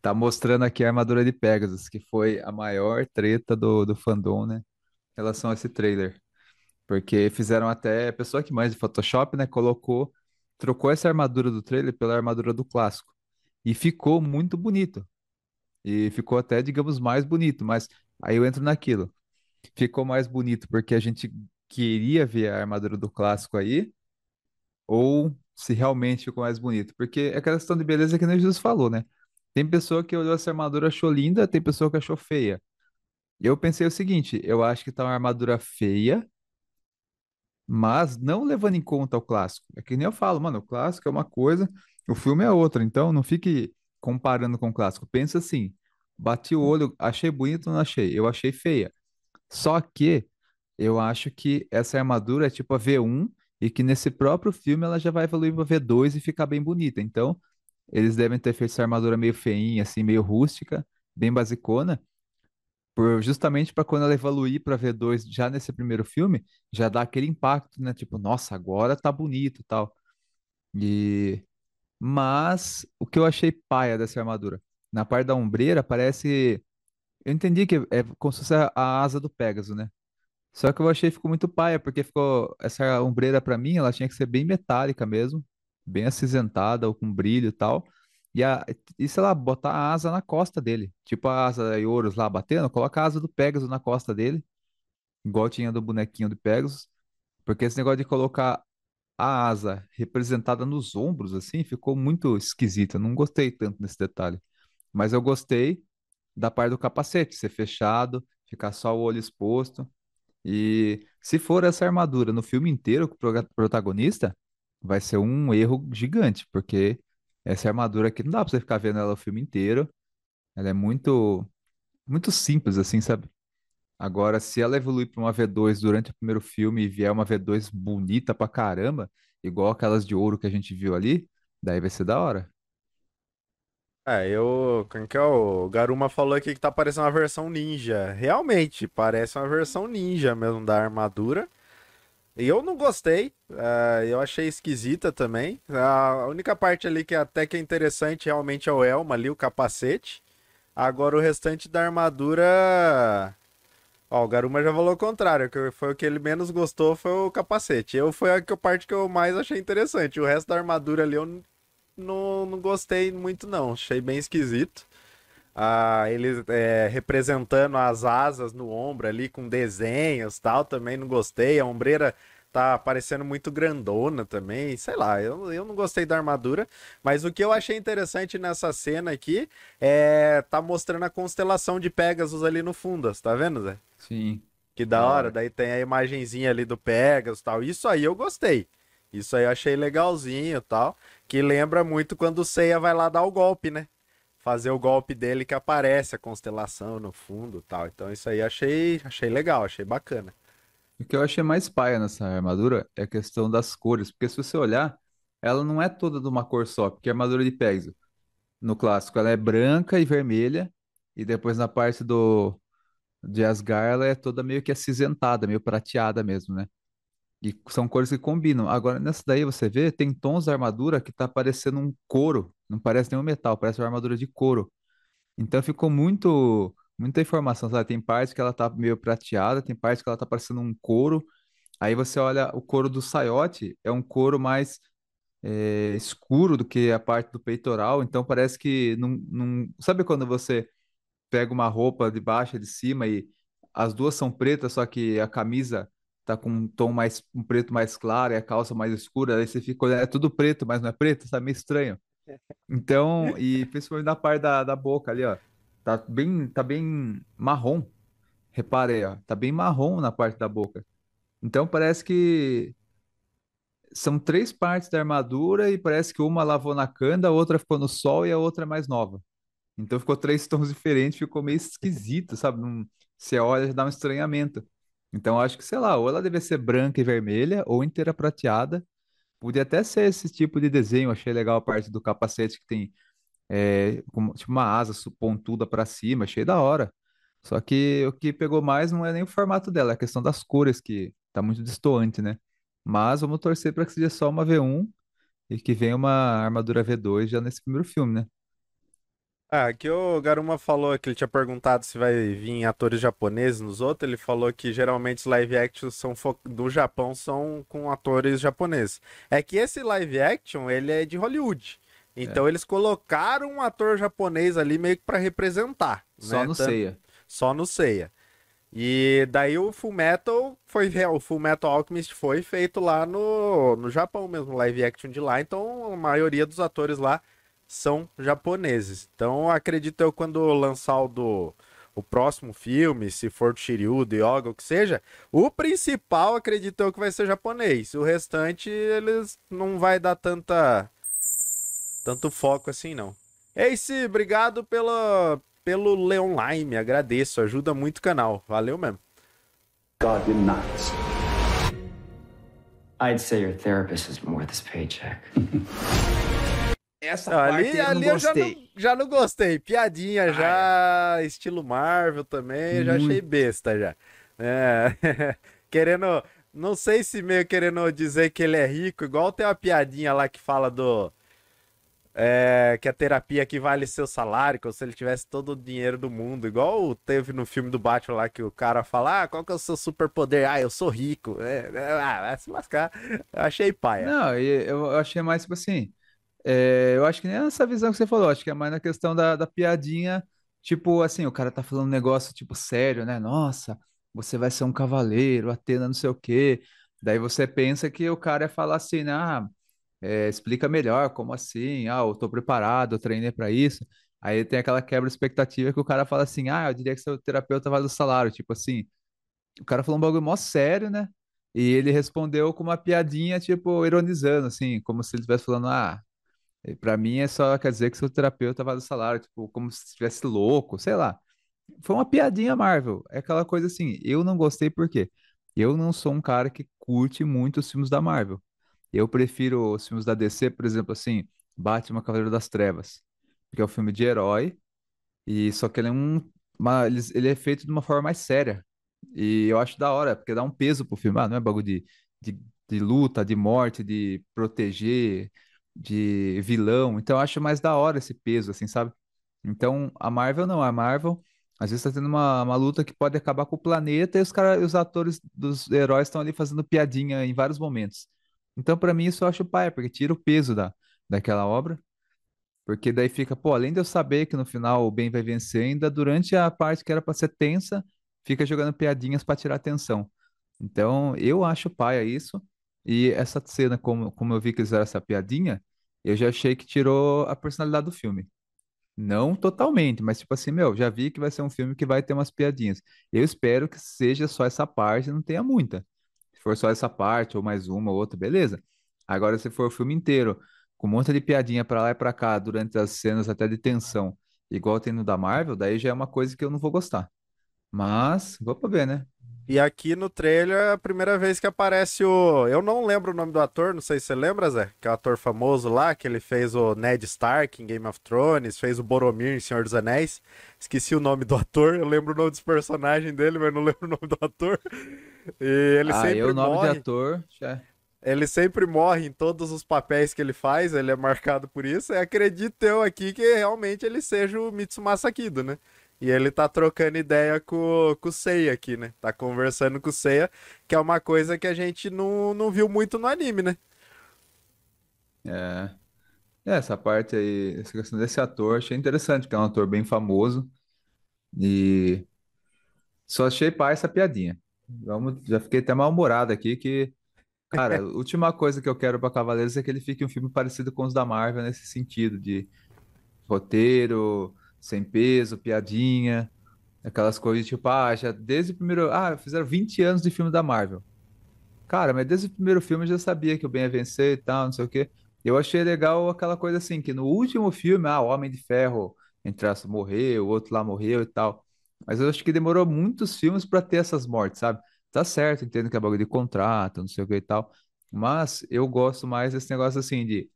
[SPEAKER 2] Tá mostrando aqui a armadura de Pegasus, que foi a maior treta do, do fandom, né? Em relação a esse trailer. Porque fizeram até, a pessoa que mais de Photoshop, né? Colocou, trocou essa armadura do trailer pela armadura do clássico. E ficou muito bonito. E ficou até, digamos, mais bonito. Mas aí eu entro naquilo. Ficou mais bonito porque a gente queria ver a armadura do clássico aí, ou se realmente ficou mais bonito. Porque é aquela questão de beleza que nem Jesus falou, né? Tem pessoa que olhou essa armadura achou linda, tem pessoa que achou feia. Eu pensei o seguinte, eu acho que tá uma armadura feia, mas não levando em conta o clássico. É que nem eu falo, mano, o clássico é uma coisa, o filme é outra, então não fique comparando com o clássico. Pensa assim, bati o olho, achei bonito, não achei, eu achei feia. Só que eu acho que essa armadura é tipo a V1 e que nesse próprio filme ela já vai evoluir para V2 e ficar bem bonita. Então, eles devem ter feito essa armadura meio feinha, assim, meio rústica, bem basicona, por, justamente para quando ela evoluir para V2 já nesse primeiro filme, já dá aquele impacto, né? Tipo, nossa, agora tá bonito tal. E mas o que eu achei paia dessa armadura, na parte da ombreira parece, eu entendi que é como se fosse a asa do Pégaso, né? Só que eu achei que ficou muito paia, porque ficou essa ombreira pra mim, ela tinha que ser bem metálica mesmo, bem acinzentada ou com brilho e tal. E, a, e sei lá, botar a asa na costa dele, tipo a asa da Ioros lá batendo, coloca a asa do Pegasus na costa dele, igual tinha do bonequinho do Pegasus, porque esse negócio de colocar a asa representada nos ombros assim, ficou muito esquisito. Eu não gostei tanto desse detalhe. Mas eu gostei da parte do capacete ser fechado, ficar só o olho exposto. E se for essa armadura no filme inteiro com o protagonista, vai ser um erro gigante, porque essa armadura aqui não dá pra você ficar vendo ela o filme inteiro. Ela é muito, muito simples, assim, sabe? Agora, se ela evoluir para uma V2 durante o primeiro filme e vier uma V2 bonita pra caramba, igual aquelas de ouro que a gente viu ali, daí vai ser da hora.
[SPEAKER 1] É, eu. Quem que é o Garuma falou aqui que tá parecendo uma versão ninja. Realmente, parece uma versão ninja mesmo da armadura. Eu não gostei. é, eu achei esquisita também. A única parte ali que até que é interessante realmente é o elmo ali, o capacete. Agora o restante da armadura. Ó, o Garuma já falou o contrário, que foi o que ele menos gostou foi o capacete. Eu foi a parte que eu mais achei interessante. O resto da armadura ali eu não, não gostei muito não, achei bem esquisito. Ah, eles é, representando as asas no ombro ali com desenhos tal, também não gostei. A ombreira tá parecendo muito grandona também, sei lá, eu, eu não gostei da armadura. Mas o que eu achei interessante nessa cena aqui é tá mostrando a constelação de Pegasus ali no fundo, tá vendo, Zé?
[SPEAKER 2] Sim.
[SPEAKER 1] Que da hora,
[SPEAKER 2] hora.
[SPEAKER 1] daí tem a imagenzinha ali do Pegasus e tal. Isso aí eu gostei. Isso aí eu achei legalzinho e tal. Que lembra muito quando o Seiya vai lá dar o golpe, né? Fazer o golpe dele que aparece a constelação no fundo tal. Então isso aí achei, achei legal, achei bacana.
[SPEAKER 2] O que eu achei mais paia nessa armadura é a questão das cores, porque se você olhar, ela não é toda de uma cor só, porque a armadura de Pegasus, no clássico, ela é branca e vermelha, e depois na parte do de Asgard ela é toda meio que acinzentada, meio prateada mesmo, né? E são cores que combinam. Agora, nessa daí você vê, tem tons da armadura que tá parecendo um couro, não parece nenhum metal, parece uma armadura de couro. Então ficou muito, muita informação, sabe? Tem partes que ela tá meio prateada, tem partes que ela tá parecendo um couro. Aí você olha o couro do saiote, é um couro mais é, escuro do que a parte do peitoral, então parece que não, não... Sabe quando você pega uma roupa de baixo e de cima e as duas são pretas, só que a camisa tá com um tom mais, um preto mais claro e a calça mais escura, aí você fica olhando, é tudo preto, mas não é preto, tá meio estranho. Então, e principalmente na parte da, da boca ali, ó, tá bem, tá bem marrom. Reparei, ó, tá bem marrom na parte da boca. Então parece que são três partes da armadura e parece que uma lavou na canda, a outra ficou no sol e a outra é mais nova. Então ficou três tons diferentes, ficou meio esquisito, sabe? Não, você olha já dá um estranhamento. Então acho que, sei lá, ou ela deve ser branca e vermelha, ou inteira prateada. Podia até ser esse tipo de desenho, achei legal a parte do capacete que tem é, como, tipo uma asa pontuda para cima, achei da hora. Só que o que pegou mais não é nem o formato dela, é a questão das cores, que tá muito destoante, né? Mas vamos torcer para que seja só uma V1 e que venha uma armadura V2 já nesse primeiro filme, né?
[SPEAKER 1] Ah, aqui o Garuma falou que ele tinha perguntado se vai vir atores japoneses nos outros. Ele falou que geralmente os live action são do Japão são com atores japoneses. É que esse live action ele é de Hollywood. Então é. eles colocaram um ator japonês ali meio que para representar.
[SPEAKER 2] Só
[SPEAKER 1] né?
[SPEAKER 2] no Seiya.
[SPEAKER 1] Só no Seiya. E daí o Full Metal foi o Full Metal Alchemist foi feito lá no, no Japão mesmo, live action de lá. Então a maioria dos atores lá são japoneses. Então acredito eu quando lançar o do o próximo filme, se for do Shiryu, do Yoga, o que seja, o principal acredito eu que vai ser japonês. O restante eles não vai dar tanta tanto foco assim não. Ace, obrigado pela pelo Leon Lime, agradeço, ajuda muito o canal. Valeu mesmo. God, you're nuts.
[SPEAKER 4] I'd say your therapist is more this paycheck.
[SPEAKER 1] Essa ali, parte ali eu já não, já não gostei. Piadinha ah, já, é. estilo Marvel também, já achei besta já. É. querendo, não sei se meio querendo dizer que ele é rico, igual tem uma piadinha lá que fala do é, que a terapia equivale seu salário, como se ele tivesse todo o dinheiro do mundo, igual teve no filme do Batman lá que o cara fala: Ah, qual que é o seu superpoder? Ah, eu sou rico. É, é, ah, vai se lascar. Eu achei paia.
[SPEAKER 2] Não, eu achei mais tipo assim. É, eu acho que nem essa visão que você falou, acho que é mais na questão da, da piadinha, tipo assim, o cara tá falando um negócio tipo sério, né? Nossa, você vai ser um cavaleiro, Atena, não sei o quê. Daí você pensa que o cara ia falar assim, né? Ah, é, explica melhor, como assim? Ah, eu tô preparado, eu treinei para isso. Aí tem aquela quebra expectativa que o cara fala assim, ah, eu diria que seu terapeuta vale o salário, tipo assim. O cara falou um bagulho mó sério, né? E ele respondeu com uma piadinha, tipo, ironizando, assim, como se ele estivesse falando, ah, pra mim é só quer dizer que seu terapeuta vale o salário, tipo, como se estivesse louco, sei lá. Foi uma piadinha Marvel. É aquela coisa assim, eu não gostei porque eu não sou um cara que curte muito os filmes da Marvel. Eu prefiro os filmes da DC, por exemplo, assim, Batman Cavaleiro das Trevas, que é um filme de herói, e só que ele é um, uma, ele é feito de uma forma mais séria. E eu acho da hora, porque dá um peso pro filme. Ah, não é bagulho de, de, de luta, de morte, de proteger, de vilão. Então eu acho mais da hora esse peso, assim, sabe? Então a Marvel não, a Marvel às vezes tá tendo uma, uma luta que pode acabar com o planeta e os, cara, os atores dos heróis estão ali fazendo piadinha em vários momentos. Então, para mim, isso eu acho paia, porque tira o peso da, daquela obra. Porque daí fica, pô, além de eu saber que no final o bem vai vencer, ainda durante a parte que era para ser tensa, fica jogando piadinhas para tirar atenção. Então, eu acho paia isso. E essa cena, como, como eu vi que eles fizeram essa piadinha, eu já achei que tirou a personalidade do filme. Não totalmente, mas tipo assim, meu, já vi que vai ser um filme que vai ter umas piadinhas. Eu espero que seja só essa parte, não tenha muita. Se for só essa parte, ou mais uma, ou outra, beleza. Agora, se for o filme inteiro, com um monte de piadinha pra lá e pra cá, durante as cenas até de tensão, igual tem no da Marvel, daí já é uma coisa que eu não vou gostar. Mas, pra ver, né?
[SPEAKER 1] E aqui no trailer é a primeira vez que aparece o. Eu não lembro o nome do ator, não sei se você lembra, Zé. Que é o ator famoso lá, que ele fez o Ned Stark em Game of Thrones, fez o Boromir em Senhor dos Anéis. Esqueci o nome do ator, eu lembro o nome dos personagens dele, mas não lembro o nome do ator. E ele ah, sempre eu, o nome morre.
[SPEAKER 2] de ator, já...
[SPEAKER 1] Ele sempre morre em todos os papéis que ele faz, ele é marcado por isso. E acredito eu aqui que realmente ele seja o Mitsumasa Kido, né? E ele tá trocando ideia com, com o Seiya aqui, né? Tá conversando com o Seiya, que é uma coisa que a gente não, não viu muito no anime, né?
[SPEAKER 2] É. é essa parte aí, essa questão desse ator, achei interessante, porque é um ator bem famoso. E só achei pá essa piadinha. Vamos, já fiquei até mal-humorado aqui que, cara, a última coisa que eu quero para Cavaleiros é que ele fique um filme parecido com os da Marvel nesse sentido de roteiro, sem peso, piadinha, aquelas coisas tipo, ah, já desde o primeiro, ah, fizeram 20 anos de filme da Marvel. Cara, mas desde o primeiro filme eu já sabia que o bem ia vencer e tal, não sei o quê. Eu achei legal aquela coisa assim, que no último filme, ah, o Homem de Ferro, entre morreu, o outro lá morreu e tal. Mas eu acho que demorou muitos filmes pra ter essas mortes, sabe? Tá certo, entendo que é bagulho de contrato, não sei o que e tal. Mas eu gosto mais desse negócio assim de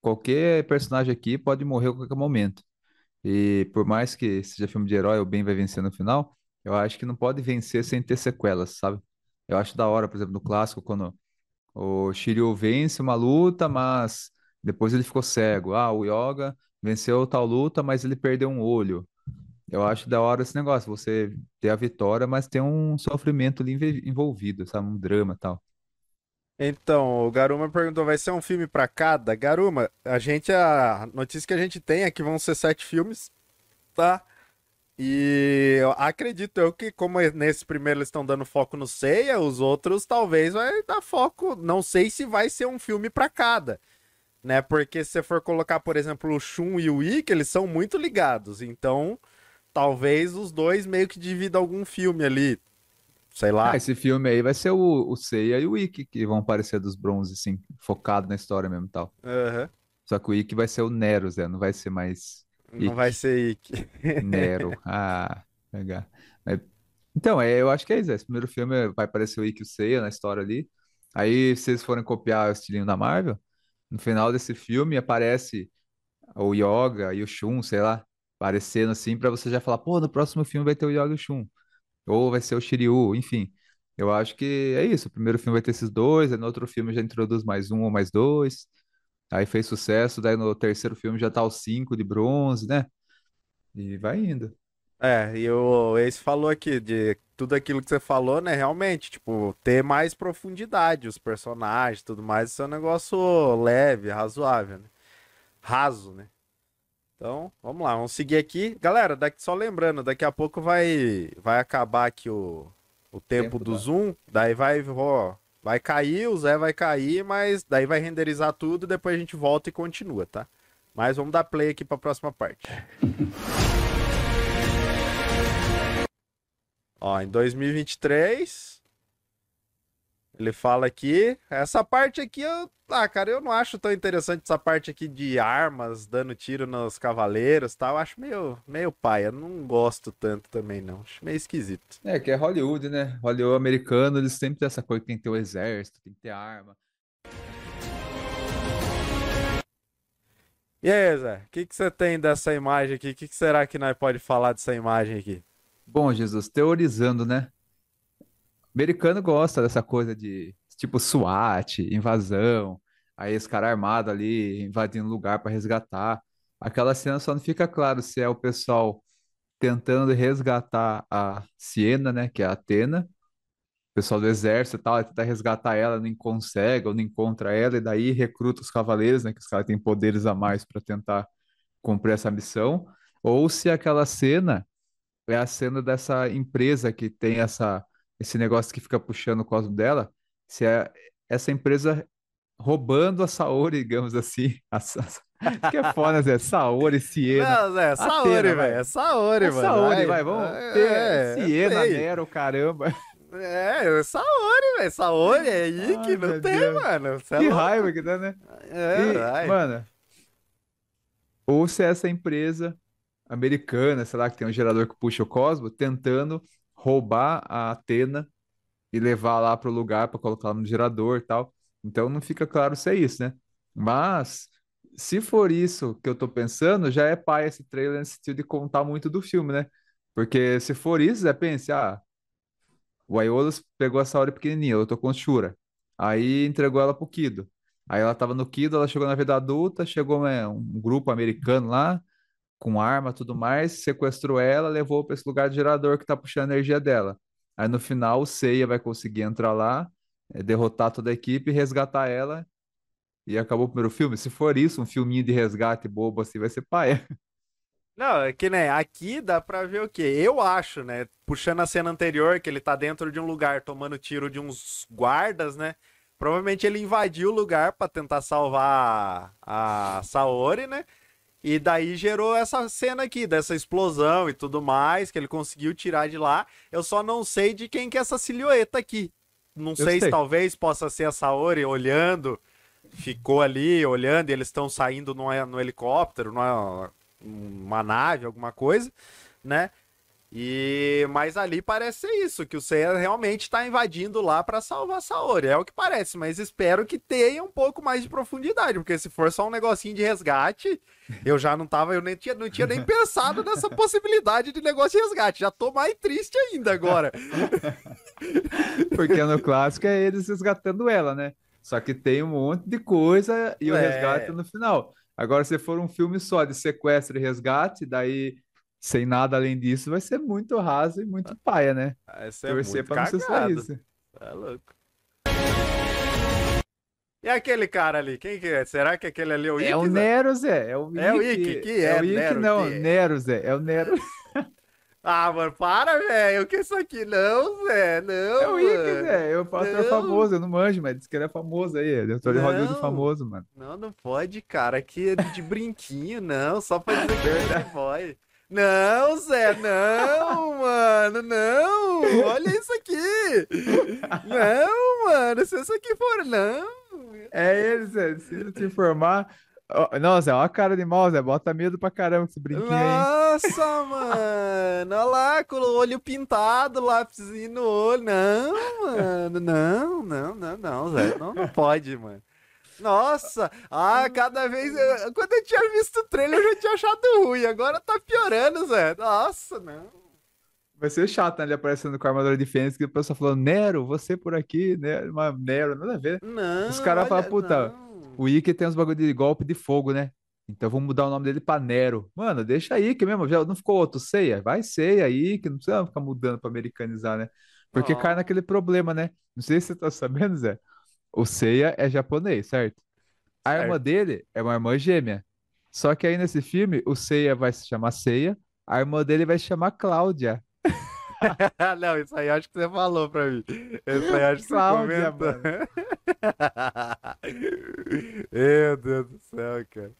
[SPEAKER 2] qualquer personagem aqui pode morrer a qualquer momento. E por mais que seja filme de herói, o bem vai vencer no final, eu acho que não pode vencer sem ter sequelas, sabe? Eu acho da hora, por exemplo, no clássico, quando o Shiryu vence uma luta, mas depois ele ficou cego. Ah, o Yoga venceu tal luta, mas ele perdeu um olho. Eu acho da hora esse negócio, você ter a vitória, mas tem um sofrimento ali envolvido, sabe? Um drama tal.
[SPEAKER 1] Então, o Garuma perguntou, vai ser um filme pra cada? Garuma, a gente, a notícia que a gente tem é que vão ser sete filmes, tá? E eu acredito eu que, como nesse primeiro eles estão dando foco no Seiya, os outros talvez vai dar foco. Não sei se vai ser um filme pra cada, né? Porque se você for colocar, por exemplo, o Shun e o Ikki, eles são muito ligados. Então, talvez os dois meio que dividam algum filme ali, sei
[SPEAKER 2] Ah,
[SPEAKER 1] lá.
[SPEAKER 2] esse filme aí vai ser o, o Seiya e o Ikki que vão aparecer dos bronzes, assim, focado na história mesmo e tal.
[SPEAKER 1] Aham.
[SPEAKER 2] Só que o Ikki vai ser o Nero, Zé, não vai ser mais
[SPEAKER 1] Não vai
[SPEAKER 2] Ikki,
[SPEAKER 1] ser Ikki.
[SPEAKER 2] Nero. Ah, legal. Então, é, eu acho que é isso. Esse primeiro filme vai aparecer o Ikki e o Seiya na história ali. Aí, se eles forem copiar o estilinho da Marvel, no final desse filme aparece o Yoga e o Shun, sei lá, aparecendo assim, pra você já falar, pô, no próximo filme vai ter o Yoga e o Shun. Ou vai ser o Shiryu, enfim. Eu acho que é isso. O primeiro filme vai ter esses dois, aí no outro filme já introduz mais um ou mais dois. Aí fez sucesso, daí no terceiro filme já tá os cinco de bronze, né? E vai indo.
[SPEAKER 1] É, e o Ace falou aqui de tudo aquilo que você falou, né? Realmente, tipo, ter mais profundidade, os personagens, tudo mais, isso é um negócio leve, razoável, né? Raso, né? Então, vamos lá, vamos seguir aqui. Galera, daqui, só lembrando, daqui a pouco vai vai acabar aqui o, o tempo
[SPEAKER 2] Tempo
[SPEAKER 1] do
[SPEAKER 2] da.
[SPEAKER 1] Zoom, daí vai, ó, vai cair, o Zé vai cair, mas daí vai renderizar tudo, depois a gente volta e continua, tá? Mas vamos dar play aqui pra próxima parte. Ó, em 2023, ele fala aqui, essa parte aqui eu, ah, cara, eu não acho tão interessante essa parte aqui de armas dando tiro nos cavaleiros, e tal. Eu acho meio meio paia, não gosto tanto também não. Acho meio esquisito.
[SPEAKER 2] É, que é Hollywood, né? Hollywood americano, eles sempre têm essa coisa que tem que ter o exército, tem que ter arma.
[SPEAKER 1] E aí, Zé, o que que você tem dessa imagem aqui? O que que será que nós pode falar dessa imagem aqui?
[SPEAKER 2] Bom, Jesus, teorizando, né? Americano gosta dessa coisa de tipo SWAT, invasão, aí esse cara armado ali invadindo lugar para resgatar. Aquela cena só não fica claro se é o pessoal tentando resgatar a Siena, né, que é a Atena, o pessoal do exército e tal, tenta resgatar ela, não consegue ou não encontra ela, e daí recruta os cavaleiros, né, que os caras têm poderes a mais para tentar cumprir essa missão, ou se aquela cena é a cena dessa empresa que tem essa, esse negócio que fica puxando o cosmo dela, se é essa empresa roubando a Saori, digamos assim. A, Isso que é foda, Zé. Saori, Siena.
[SPEAKER 1] Não, Zé, Saori, velho. É Saori,
[SPEAKER 2] É
[SPEAKER 1] mano.
[SPEAKER 2] Saori, vai, vamos ter
[SPEAKER 1] É,
[SPEAKER 2] Siena,
[SPEAKER 1] sei.
[SPEAKER 2] Nero, caramba.
[SPEAKER 1] É, é Saori, velho. Saori é Ikki,
[SPEAKER 2] Ai,
[SPEAKER 1] não tem,
[SPEAKER 2] Deus.
[SPEAKER 1] mano. Cê é
[SPEAKER 2] Que
[SPEAKER 1] louco.
[SPEAKER 2] raiva que dá, né?
[SPEAKER 1] É,
[SPEAKER 2] E, mano, ou se é essa empresa americana, sei lá, que tem um gerador que puxa o cosmo, tentando roubar a Atena e levar lá para o lugar para colocar no gerador e tal. Então não fica claro se é isso, né? Mas se for isso que eu tô pensando, já é pai esse trailer nesse sentido de contar muito do filme, né? Porque se for isso, é pense, ah, o Aiolos pegou essa hora pequenininha, eu tô com Shura. Aí entregou ela pro Kido. Aí ela tava no Kido, ela chegou na vida adulta, chegou né, um grupo americano lá, com arma tudo mais, sequestrou ela, levou para esse lugar de gerador que tá puxando a energia dela. Aí no final o Seiya vai conseguir entrar lá, eh, derrotar toda a equipe, resgatar ela e acabou o primeiro filme. Se for isso, um filminho de resgate bobo assim, vai ser paia.
[SPEAKER 1] Não, é que né, aqui dá pra ver o quê? Eu acho, né? Puxando a cena anterior, que ele tá dentro de um lugar tomando tiro de uns guardas, né? Provavelmente ele invadiu o lugar para tentar salvar a Saori, né? E daí gerou essa cena aqui, dessa explosão e tudo mais, que ele conseguiu tirar de lá. Eu só não sei de quem que é essa silhueta aqui. Não sei, sei, se talvez possa ser a Saori olhando, ficou ali olhando e eles estão saindo no, no helicóptero, numa, uma nave, alguma coisa, né? E mas ali parece ser isso, que o Seiya realmente está invadindo lá para salvar a Saori, é o que parece, mas espero que tenha um pouco mais de profundidade, porque se for só um negocinho de resgate, eu já não tava, eu nem tinha, não tinha nem pensado nessa possibilidade de negócio de resgate, já tô mais triste ainda agora.
[SPEAKER 2] porque no clássico é eles resgatando ela, né? Só que tem um monte de coisa e o é... resgate no final. Agora, se for um filme só de sequestro e resgate, daí sem nada além disso, vai ser muito raso e muito paia, né?
[SPEAKER 1] Essa é Torcer muito pra não ser só isso. É louco. E aquele cara ali, quem que é? Será que aquele ali é o Ikki?
[SPEAKER 2] É o Nero, Zé. É o Ikki.
[SPEAKER 1] É o Ikki, que é?
[SPEAKER 2] É o Ikki, Nero, não. Que... Nero, Zé. É o Nero.
[SPEAKER 1] ah, mano, para, velho. O que é isso aqui? Não, Zé, não. É
[SPEAKER 2] o Ikki, Zé. Eu faço é famoso, eu não manjo, mas disse que ele é famoso aí. Ele é de Hollywood famoso, mano.
[SPEAKER 1] Não, não pode, cara. Aqui é de brinquinho, não. Só pra dizer que é boy. Não, Zé, não, mano, não. Olha isso aqui. Não, mano, se isso aqui for, não.
[SPEAKER 2] É ele, Zé, se te informar. Não, Zé, olha a cara de mal, Zé. Bota medo pra caramba esse brinquinho
[SPEAKER 1] Nossa, aí. mano. Olha lá, com o olho pintado, lápisinho no olho. Não, mano. Não, não, não, não, Zé. Não, não pode, mano. Nossa! Ah, cada vez. Eu, quando eu tinha visto o trailer, eu já tinha achado ruim. Agora tá piorando, Zé. Nossa, não.
[SPEAKER 2] Vai ser chato, né? Ele aparecendo com a armadura de Fênix, que o pessoal falando, Nero, você por aqui, né? Uma Nero, nada a ver.
[SPEAKER 1] Não.
[SPEAKER 2] Os caras falam, puta, não. o Ike tem uns bagulho de golpe de fogo, né? Então vamos mudar o nome dele pra Nero. Mano, deixa aí que mesmo. Já não ficou outro Ceia? Vai Ceia aí, que não precisa ficar mudando pra americanizar, né? Porque oh. cai naquele problema, né? Não sei se você tá sabendo, Zé. O Seiya é japonês, certo? A certo. irmã dele é uma irmã gêmea. Só que aí nesse filme, o Seiya vai se chamar Seiya, a irmã dele vai se chamar Cláudia.
[SPEAKER 1] Não, isso aí acho que você falou pra mim. Isso aí acho que Cláudia, você comentou. Meu Deus do céu, cara.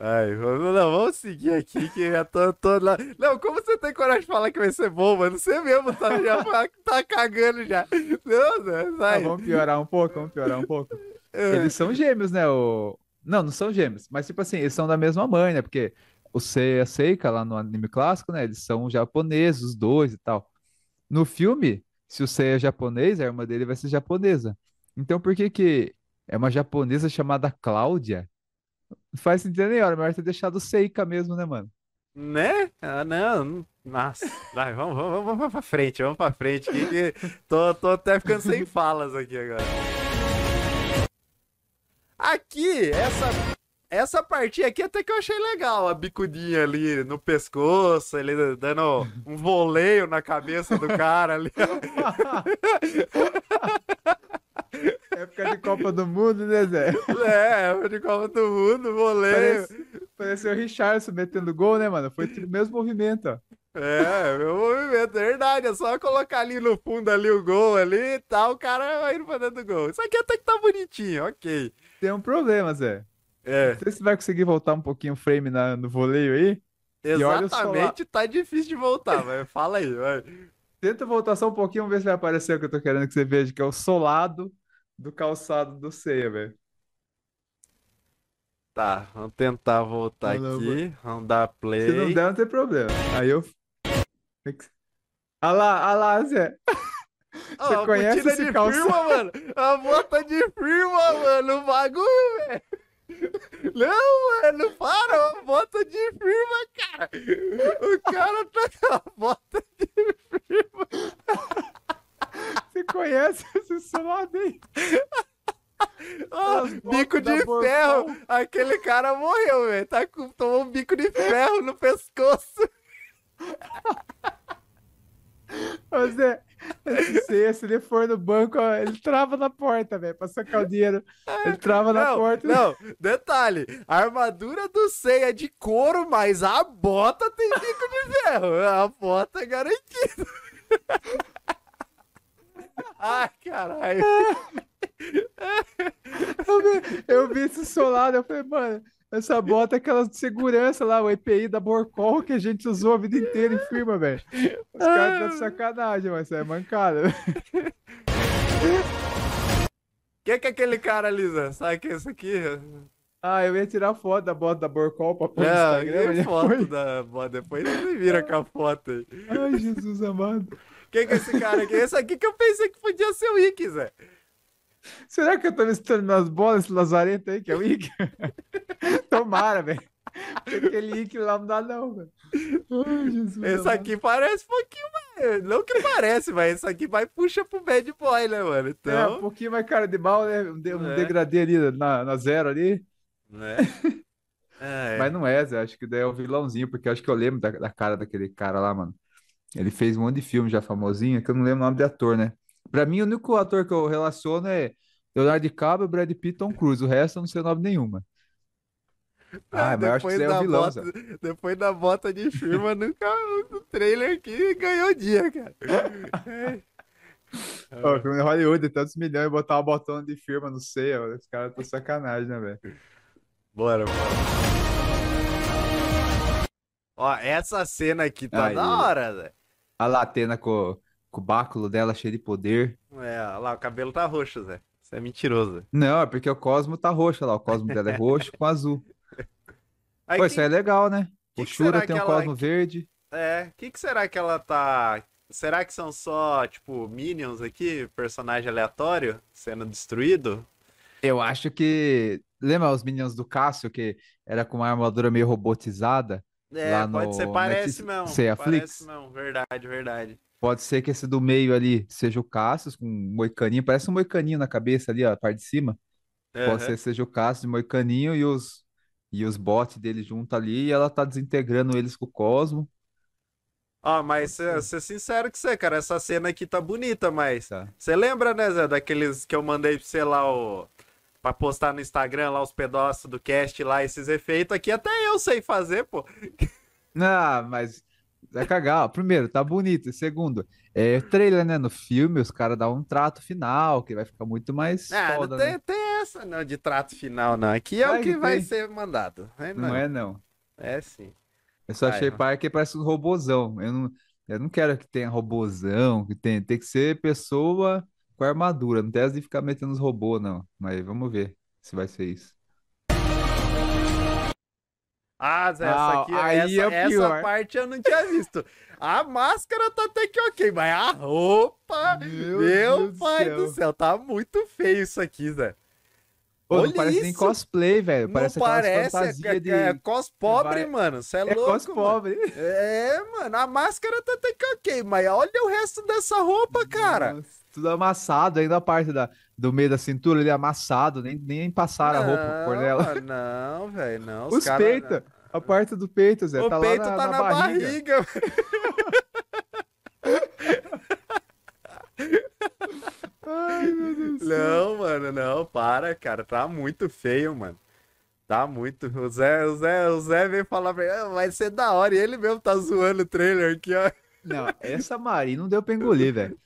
[SPEAKER 1] Ai, vamos, não, vamos seguir aqui que já tô, tô lá. Não, como você tem coragem de falar que vai ser bom, mano? Você mesmo tá, já, tá cagando já. Não, não, sai.
[SPEAKER 2] Ah, vamos piorar um pouco, vamos piorar um pouco. É. Eles são gêmeos, né? O... Não, não são gêmeos, mas tipo assim, eles são da mesma mãe, né? Porque o Sei e a Seika lá no anime clássico, né? Eles são japoneses, os dois e tal. No filme, se o Sei é japonês, a irmã dele vai ser japonesa. Então por que que é uma japonesa chamada Cláudia? Não faz sentido nenhum, melhor ter deixado Seika mesmo, né, mano?
[SPEAKER 1] Né? Ah, não. Nossa. Vai, vamos, vamos, vamos pra frente, vamos pra frente. Que, que... Tô, tô até ficando sem falas aqui agora. Aqui, essa, essa partinha aqui até que eu achei legal. A bicudinha ali no pescoço, ele dando um voleio na cabeça do cara ali.
[SPEAKER 2] Época de Copa do Mundo, né, Zé?
[SPEAKER 1] É, época de Copa do Mundo, voleio.
[SPEAKER 2] Pareceu o Richardson metendo gol, né, mano? Foi o mesmo movimento, ó.
[SPEAKER 1] É, meu movimento, é verdade. É só colocar ali no fundo ali o gol ali e tal, o cara vai indo pra dentro do gol. Isso aqui até que tá bonitinho, ok.
[SPEAKER 2] Tem um problema, Zé. É. Não sei se vai conseguir voltar um pouquinho o frame na, no voleio aí.
[SPEAKER 1] Exatamente, tá difícil de voltar, mas fala aí, vai.
[SPEAKER 2] Tenta voltar só um pouquinho, vamos ver se vai aparecer o que eu tô querendo que você veja, que é o solado do calçado do Ceia, velho.
[SPEAKER 1] Tá, vamos tentar voltar aqui. Vamos dar play.
[SPEAKER 2] Se não der, não tem problema. Aí eu. Olha lá, olha lá, Zé.
[SPEAKER 1] Você conhece esse de calçado? firma, mano. A bota de firma, mano. O bagulho, velho. Não, mano, para, uma bota de firma, cara. O cara tá com a bota de firma.
[SPEAKER 2] Você conhece esse celular?
[SPEAKER 1] Oh, bico de ferro. Aquele cara morreu, velho. Tá com, tomou um bico de ferro no pescoço.
[SPEAKER 2] Você, esse Se, se ele for no banco, ó, ele trava na porta, velho, pra sacar o dinheiro. Ele trava na
[SPEAKER 1] não,
[SPEAKER 2] porta.
[SPEAKER 1] Não, detalhe, a armadura do Sei é de couro, mas a bota tem bico de ferro. A bota é garantida. Ai, caralho.
[SPEAKER 2] Eu vi, eu vi esse solado, eu falei, mano, essa bota é aquela de segurança lá, o EPI da Borcol que a gente usou a vida inteira em firma, velho. Os caras estão de sacanagem, mas isso é mancada.
[SPEAKER 1] Quem que é aquele cara ali, Zé? Sabe que é esse aqui?
[SPEAKER 2] Ah, eu ia tirar foto da bota da Borcol pra pôr no
[SPEAKER 1] Não,
[SPEAKER 2] Instagram.
[SPEAKER 1] foto
[SPEAKER 2] depois-
[SPEAKER 1] da bota. Depois vocês viram com a foto aí.
[SPEAKER 2] Ai, Jesus amado.
[SPEAKER 1] Quem que é esse cara aqui? Esse aqui que eu pensei que podia ser o Ick, Zé.
[SPEAKER 2] Será que eu tô misturando nas bolas esse lazarento aí, que é o Ike? Tomara, velho. Aquele Ike lá não dá não, velho. Ai, Jesus
[SPEAKER 1] Esse
[SPEAKER 2] amado.
[SPEAKER 1] aqui parece um pouquinho mais. Não que parece, mas esse aqui vai puxa pro bad boy, né, mano?
[SPEAKER 2] É, um
[SPEAKER 1] Então.
[SPEAKER 2] pouquinho mais cara de mal, né? Um, de- um
[SPEAKER 1] É.
[SPEAKER 2] degradê ali na, na zero ali.
[SPEAKER 1] Né? É.
[SPEAKER 2] Mas não é, Zé. Acho que daí é o vilãozinho, porque acho que eu lembro da, da cara daquele cara lá, mano. Ele fez um monte de filme já famosinho, que eu não lembro o nome de ator, né? Pra mim, o único ator que eu relaciono é Leonardo DiCaprio, Brad Pitt e Tom Cruise. O resto eu não sei o nome nenhuma. Ah, mas eu acho que
[SPEAKER 1] depois
[SPEAKER 2] você é
[SPEAKER 1] da
[SPEAKER 2] o vilão,
[SPEAKER 1] bota,
[SPEAKER 2] Zé.
[SPEAKER 1] depois da bota de firma, nunca o trailer aqui ganhou dia, cara.
[SPEAKER 2] Ó, filme de Hollywood, tantos milhões, e botar uma botona de firma no seio, ó, os caras estão sacanagem, né, velho?
[SPEAKER 1] Bora, bora. Ó, essa cena aqui tá
[SPEAKER 2] Aí.
[SPEAKER 1] da hora, Zé.
[SPEAKER 2] A Latena com, com o báculo dela cheio de poder.
[SPEAKER 1] É, olha lá, o cabelo tá roxo, Zé. Isso é mentiroso. Zé.
[SPEAKER 2] Não, é porque o Cosmo tá roxo, olha lá. O Cosmo dela é roxo com azul.
[SPEAKER 1] Aí,
[SPEAKER 2] Pô,
[SPEAKER 1] quem-
[SPEAKER 2] isso aí é legal, né?
[SPEAKER 1] que
[SPEAKER 2] O
[SPEAKER 1] que
[SPEAKER 2] Shura tem
[SPEAKER 1] que
[SPEAKER 2] um
[SPEAKER 1] ela-
[SPEAKER 2] Cosmo verde.
[SPEAKER 1] É, o que, que será que ela tá. Será que são só, tipo, minions aqui, personagem aleatório sendo destruído?
[SPEAKER 2] Eu acho que. Lembra os Minions do Cássio, que era com uma armadura meio robotizada?
[SPEAKER 1] É,
[SPEAKER 2] Lá
[SPEAKER 1] pode
[SPEAKER 2] no
[SPEAKER 1] ser, parece
[SPEAKER 2] Netflix-. Sei, a
[SPEAKER 1] parece
[SPEAKER 2] Flix?
[SPEAKER 1] mesmo, verdade, verdade.
[SPEAKER 2] Pode ser que esse do meio ali seja o Cassius, com um moicaninho. Parece um moicaninho na cabeça ali, ó, a parte de cima. Pode
[SPEAKER 1] Aham.
[SPEAKER 2] ser que seja o Cassius de moicaninho e os, e os bots dele junto ali. E ela tá desintegrando eles com o Cosmo.
[SPEAKER 1] Ó, mas ser, ser sincero com você, cara, essa cena aqui tá bonita, mas.
[SPEAKER 2] Tá.
[SPEAKER 1] Você lembra, né, Zé, daqueles que eu mandei pra você lá, o. Pra postar no Instagram lá os pedaços do cast lá, esses efeitos aqui, até eu sei fazer, pô.
[SPEAKER 2] Ah, mas vai cagar. ó. Primeiro, tá bonito. Segundo, é trailer, né? No filme, os caras dão um trato final, que vai ficar muito mais
[SPEAKER 1] Ah,
[SPEAKER 2] foda,
[SPEAKER 1] não tem,
[SPEAKER 2] né?
[SPEAKER 1] tem essa não de trato final, não. Aqui é
[SPEAKER 2] Vai
[SPEAKER 1] o que
[SPEAKER 2] que
[SPEAKER 1] vai ser mandado. É,
[SPEAKER 2] Não é, não.
[SPEAKER 1] É sim.
[SPEAKER 2] Eu só
[SPEAKER 1] Ah,
[SPEAKER 2] achei pai que parece um robozão. Eu não, eu não quero que tenha robozão, que tenha, tem que ser pessoa com armadura. Não tem essa de ficar metendo os robôs, não. Mas vamos ver se vai ser isso.
[SPEAKER 1] Ah, Zé, essa
[SPEAKER 2] Ah,
[SPEAKER 1] aqui, essa,
[SPEAKER 2] é
[SPEAKER 1] essa parte eu não tinha visto. A máscara tá até que ok, mas a roupa,
[SPEAKER 2] Meu
[SPEAKER 1] meu,
[SPEAKER 2] Deus do
[SPEAKER 1] pai
[SPEAKER 2] céu.
[SPEAKER 1] do céu, tá muito feio isso aqui, Zé.
[SPEAKER 2] Não
[SPEAKER 1] Olha
[SPEAKER 2] parece nem
[SPEAKER 1] isso.
[SPEAKER 2] cosplay, velho.
[SPEAKER 1] Não
[SPEAKER 2] Parece
[SPEAKER 1] parece, é,
[SPEAKER 2] fantasias
[SPEAKER 1] é,
[SPEAKER 2] de...
[SPEAKER 1] é cos pobre, mano, você é,
[SPEAKER 2] É
[SPEAKER 1] louco,
[SPEAKER 2] cos
[SPEAKER 1] mano.
[SPEAKER 2] pobre.
[SPEAKER 1] É, mano, a máscara tá até que ok, mas olha o resto dessa roupa, cara.
[SPEAKER 2] Nossa, tudo amassado, ainda a parte da, do meio da cintura ele amassado, nem, nem passaram a roupa por nela.
[SPEAKER 1] Não, velho, não.
[SPEAKER 2] Os peitos, a parte do peito, Zé,
[SPEAKER 1] O
[SPEAKER 2] tá
[SPEAKER 1] peito
[SPEAKER 2] lá na,
[SPEAKER 1] tá
[SPEAKER 2] na
[SPEAKER 1] na,
[SPEAKER 2] barriga.
[SPEAKER 1] barriga.
[SPEAKER 2] Ai, meu Deus do céu.
[SPEAKER 1] Não, mano, não, para, cara. Tá muito feio, mano. Tá muito. O Zé, o Zé, o Zé veio falar pra "Ah, vai ser da hora. E ele mesmo tá zoando o trailer aqui, ó.
[SPEAKER 2] Não, essa Mari não deu pra engolir, velho.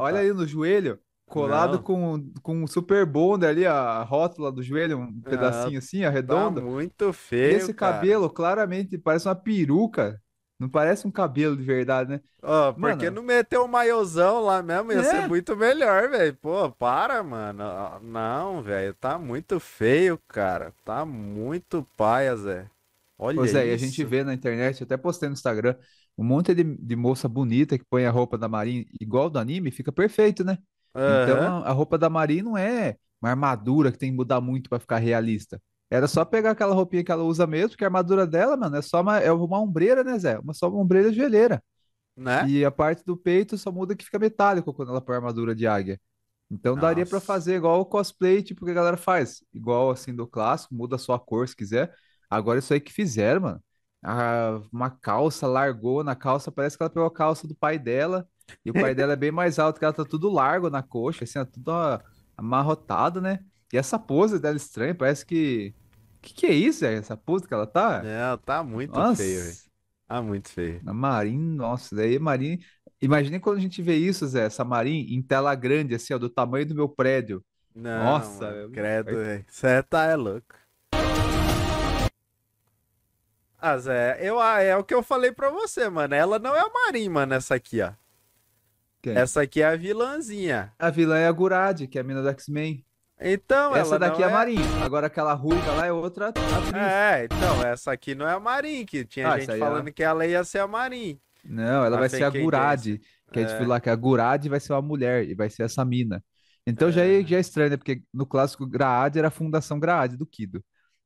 [SPEAKER 2] Olha
[SPEAKER 1] tá.
[SPEAKER 2] aí no joelho, colado
[SPEAKER 1] Não.
[SPEAKER 2] com, com um super bonder ali, a rótula do joelho, um pedacinho assim,
[SPEAKER 1] Tá
[SPEAKER 2] arredondo.
[SPEAKER 1] muito
[SPEAKER 2] E
[SPEAKER 1] feio.
[SPEAKER 2] esse
[SPEAKER 1] cara.
[SPEAKER 2] cabelo, claramente, parece uma peruca. Não parece um cabelo de verdade, né?
[SPEAKER 1] Ó, porque
[SPEAKER 2] Mano.
[SPEAKER 1] não meteu o maiôzão lá mesmo? Ia
[SPEAKER 2] É.
[SPEAKER 1] ser muito melhor, velho. Pô, para, mano. Não, velho. Tá muito feio, cara. Tá muito paia, Zé. Olha
[SPEAKER 2] Ô, Zé, e a
[SPEAKER 1] isso.
[SPEAKER 2] gente vê na internet, eu até postei no Instagram, um monte de, de moça bonita que põe a roupa da Marin igual do anime, fica perfeito, né?
[SPEAKER 1] Aham.
[SPEAKER 2] Então a roupa da Marin não é uma armadura que tem que mudar muito pra ficar realista. Era só pegar aquela roupinha que ela usa mesmo, porque a armadura dela, mano, é só uma, é uma ombreira, né, Zé? Uma, só uma ombreira joelheira.
[SPEAKER 1] Né?
[SPEAKER 2] E a parte do peito só muda que fica metálico quando ela põe a armadura de águia. Então daria pra
[SPEAKER 1] Nossa.
[SPEAKER 2] fazer igual o cosplay, tipo, que a galera faz. Igual assim do clássico, muda só a cor se quiser. Agora isso aí que fizeram, mano. Uma calça largou na calça, parece que ela pegou a calça do pai dela E o pai dela é bem mais alto, que ela tá tudo largo na coxa, assim, tudo amarrotado, né? E essa pose dela estranha, parece que. Que que é isso, é? Essa pose que ela tá?
[SPEAKER 1] É, tá muito
[SPEAKER 2] Nossa,
[SPEAKER 1] feio, velho. Tá muito feio.
[SPEAKER 2] a Marin, nossa, daí Marin. Imagine quando a gente vê isso, Zé, essa Marin em tela grande, assim, ó, do tamanho do meu prédio.
[SPEAKER 1] Não,
[SPEAKER 2] Nossa,
[SPEAKER 1] mano, credo, velho. Você tá é louco. Ah, Zé, eu, ah, é o que eu falei pra você, mano. Ela não é a Marin, mano, essa aqui, ó.
[SPEAKER 2] Quem?
[SPEAKER 1] Essa aqui é a vilãzinha.
[SPEAKER 2] A vilã é a Gurad, que é a mina do X-Men.
[SPEAKER 1] Então,
[SPEAKER 2] Essa daqui é a Marin. Agora aquela ruiva lá é outra atriz.
[SPEAKER 1] É, então, essa aqui não é a Marin, que tinha
[SPEAKER 2] Ah, essa
[SPEAKER 1] gente
[SPEAKER 2] aí é
[SPEAKER 1] falando que ela ia ser a Marin.
[SPEAKER 2] Não, ela vai ser a
[SPEAKER 1] fake
[SPEAKER 2] Gurad,
[SPEAKER 1] agent.
[SPEAKER 2] que a gente
[SPEAKER 1] É.
[SPEAKER 2] viu lá que a Gurad vai ser uma mulher e vai ser essa mina. Então já é, já é estranho, né? Porque no clássico Graad era a Fundação Graad do Kido.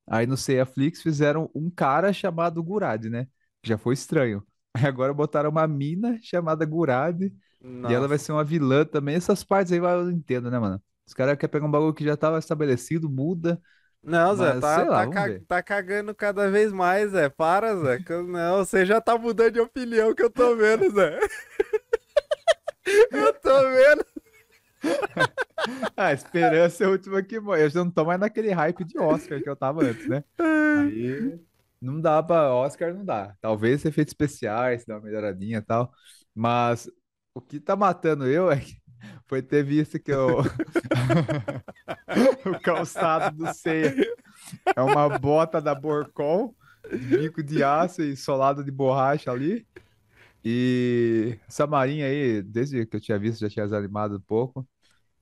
[SPEAKER 2] Aí no Seiya Flix fizeram um cara chamado Gurad, né? Já foi estranho. Aí agora botaram uma mina chamada Gurad e ela vai ser uma vilã também. Essas partes aí eu não entendo, né, mano? Os caras querem pegar um bagulho que já tava estabelecido, muda.
[SPEAKER 1] Não, Zé,
[SPEAKER 2] Mas,
[SPEAKER 1] tá,
[SPEAKER 2] lá,
[SPEAKER 1] tá, ca-
[SPEAKER 2] ver.
[SPEAKER 1] tá cagando cada vez mais, Zé. Para, Zé. Não, você já tá mudando de opinião que eu tô vendo, Zé. Eu tô vendo.
[SPEAKER 2] A esperança é a última que morre. Eu já não tô mais naquele hype de Oscar que eu tava antes, né? Aí não dá pra. Oscar não dá. Talvez efeitos especiais, dar uma melhoradinha e tal. Mas o que tá matando eu é que foi ter visto que o, o calçado do Ceia é uma bota da Borcon, bico de aço e solado de borracha ali. E essa marinha aí, desde que eu tinha visto, já tinha desanimado um pouco.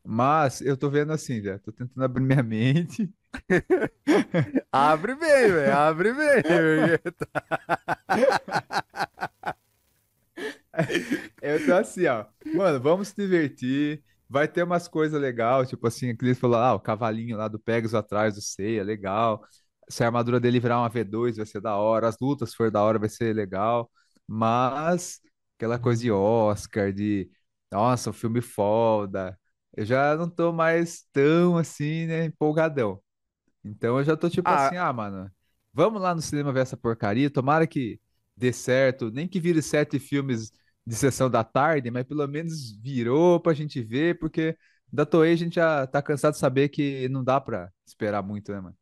[SPEAKER 2] Mas eu tô vendo assim, já. Tô tentando abrir minha mente.
[SPEAKER 1] Abre bem, velho. Abre bem.
[SPEAKER 2] Eu tô assim, ó. Mano, vamos se divertir. Vai ter umas coisas legais, tipo assim, aquele falou, ah, o cavalinho lá do Pegasus atrás do Seiya, legal. Se a armadura dele virar uma V2, vai ser da hora. As lutas, for da hora, vai ser legal. Mas aquela coisa de Oscar, de nossa, um filme foda. Eu já não tô mais tão assim, né, empolgadão. Então eu já tô tipo
[SPEAKER 1] Ah.
[SPEAKER 2] assim, ah, mano, vamos lá no cinema ver essa porcaria. Tomara que dê certo, nem que vire sete filmes de sessão da tarde, mas pelo menos virou pra gente ver, porque da Toei a gente já tá cansado de saber que não dá pra esperar muito, né, mano?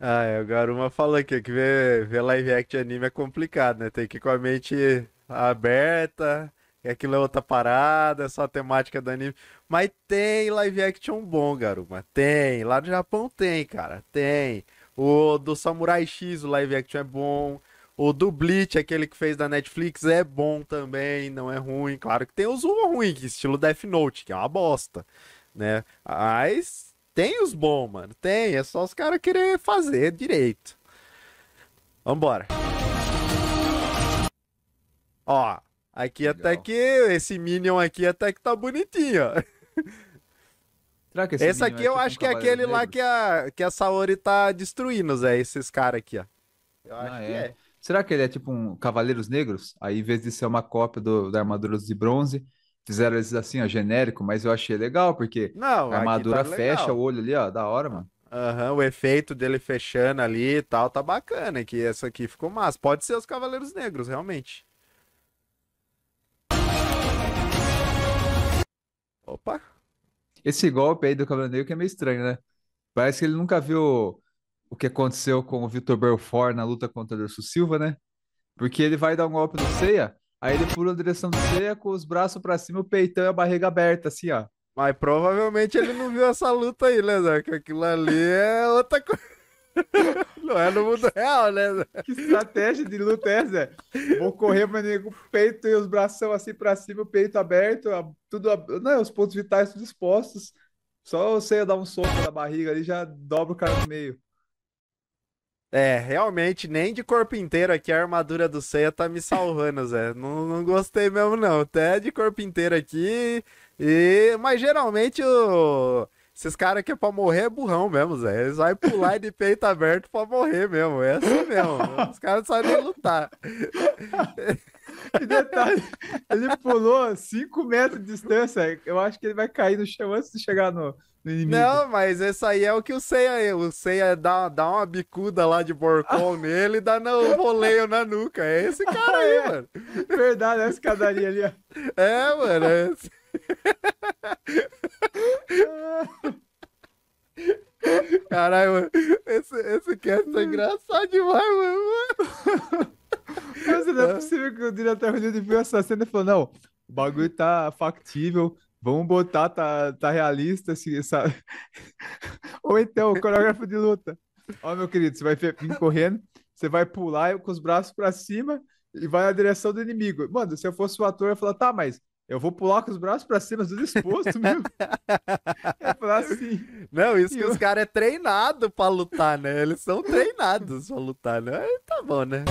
[SPEAKER 1] Ah, é, o Garuma falou aqui que ver, ver live action anime é complicado, né? Tem que ir com a mente aberta, que aquilo é outra parada, é só a temática do anime. Mas tem live action bom, Garuma. Tem. Lá no Japão tem, cara. Tem. O do Samurai X, o live action é bom. O do Bleach, aquele que fez da Netflix, é bom também, não é ruim. Claro que tem os ruins, que estilo Death Note, que é uma bosta, né? Mas tem os bons, mano. Tem, é só os caras querer fazer direito. Vambora. Ó, aqui até
[SPEAKER 2] Legal.
[SPEAKER 1] que esse Minion aqui até que tá bonitinho, ó.
[SPEAKER 2] Será que
[SPEAKER 1] Esse
[SPEAKER 2] Minion
[SPEAKER 1] aqui eu
[SPEAKER 2] tipo
[SPEAKER 1] acho que é aquele lá
[SPEAKER 2] Negro?
[SPEAKER 1] que a, que a Saori tá destruindo, Zé, esses caras aqui, ó. Eu acho
[SPEAKER 2] Ah,
[SPEAKER 1] que
[SPEAKER 2] é?
[SPEAKER 1] é.
[SPEAKER 2] Será que ele é tipo um Cavaleiros Negros? Aí, em vez de ser uma cópia do, da armadura de bronze, fizeram eles assim, ó, genérico, mas eu achei legal, porque
[SPEAKER 1] Não,
[SPEAKER 2] a
[SPEAKER 1] aqui
[SPEAKER 2] armadura
[SPEAKER 1] tá
[SPEAKER 2] fecha o olho ali, ó, da hora, mano.
[SPEAKER 1] Aham, o efeito dele fechando ali e tal, tá bacana aqui. Essa aqui ficou massa. Pode ser os Cavaleiros Negros, realmente. Opa.
[SPEAKER 2] Esse golpe aí do Cavaleiro Negro que é meio estranho, né? Parece que ele nunca viu o que aconteceu com o Vitor Belfort na luta contra o Anderson Silva, né? Porque ele vai dar um golpe no Seiya, aí ele pula na direção do Seiya com os braços pra cima, o peitão e a barriga aberta, assim, ó.
[SPEAKER 1] Mas provavelmente ele não viu essa luta aí, né, Zé? Que aquilo ali é outra coisa. Não é no mundo real, né, Zé?
[SPEAKER 2] Que estratégia de luta é essa? Vou correr, mas nego, o peito e os bração assim pra cima, o peito aberto, tudo, não, os pontos vitais tudo expostos. Só você dar um soco na barriga ali já dobra o cara no meio.
[SPEAKER 1] É, realmente, nem de corpo inteiro aqui a armadura do Seiya tá me salvando, Zé. Não, não gostei mesmo, não. Até de corpo inteiro aqui. E... Mas geralmente o... esses caras aqui é pra morrer é burrão mesmo, Zé. Eles vão pular de peito aberto pra morrer mesmo. É assim mesmo. Os caras sabem lutar.
[SPEAKER 2] E detalhe, Ele pulou 5 metros de distância. Eu acho que ele vai cair no chão antes de chegar no.
[SPEAKER 1] Não, mas esse aí é o que o Seiya. O Seiya dá, dá uma bicuda lá de borcão nele e dá no roleio na nuca. É esse cara aí,
[SPEAKER 2] é.
[SPEAKER 1] mano.
[SPEAKER 2] Verdade, é a escadaria ali, ó.
[SPEAKER 1] É, mano. É esse. Caralho, mano. Esse, esse cast tá engraçado demais, mano.
[SPEAKER 2] Mas não é possível que o diretor Hollywood viu essa cena e falou: não, o bagulho tá factível, vamos botar, tá, tá realista, assim, sabe? Ou então, o coreógrafo de luta. Ó, meu querido, você vai vir correndo, você vai pular com os braços pra cima e vai na direção do inimigo. Mano, se eu fosse o ator, eu ia falar, tá, mas eu vou pular com os braços pra cima, tudo exposto mesmo. é falar assim.
[SPEAKER 1] Não, isso que os caras é treinado pra lutar, né? Eles são treinados pra lutar, né? Aí tá bom, né?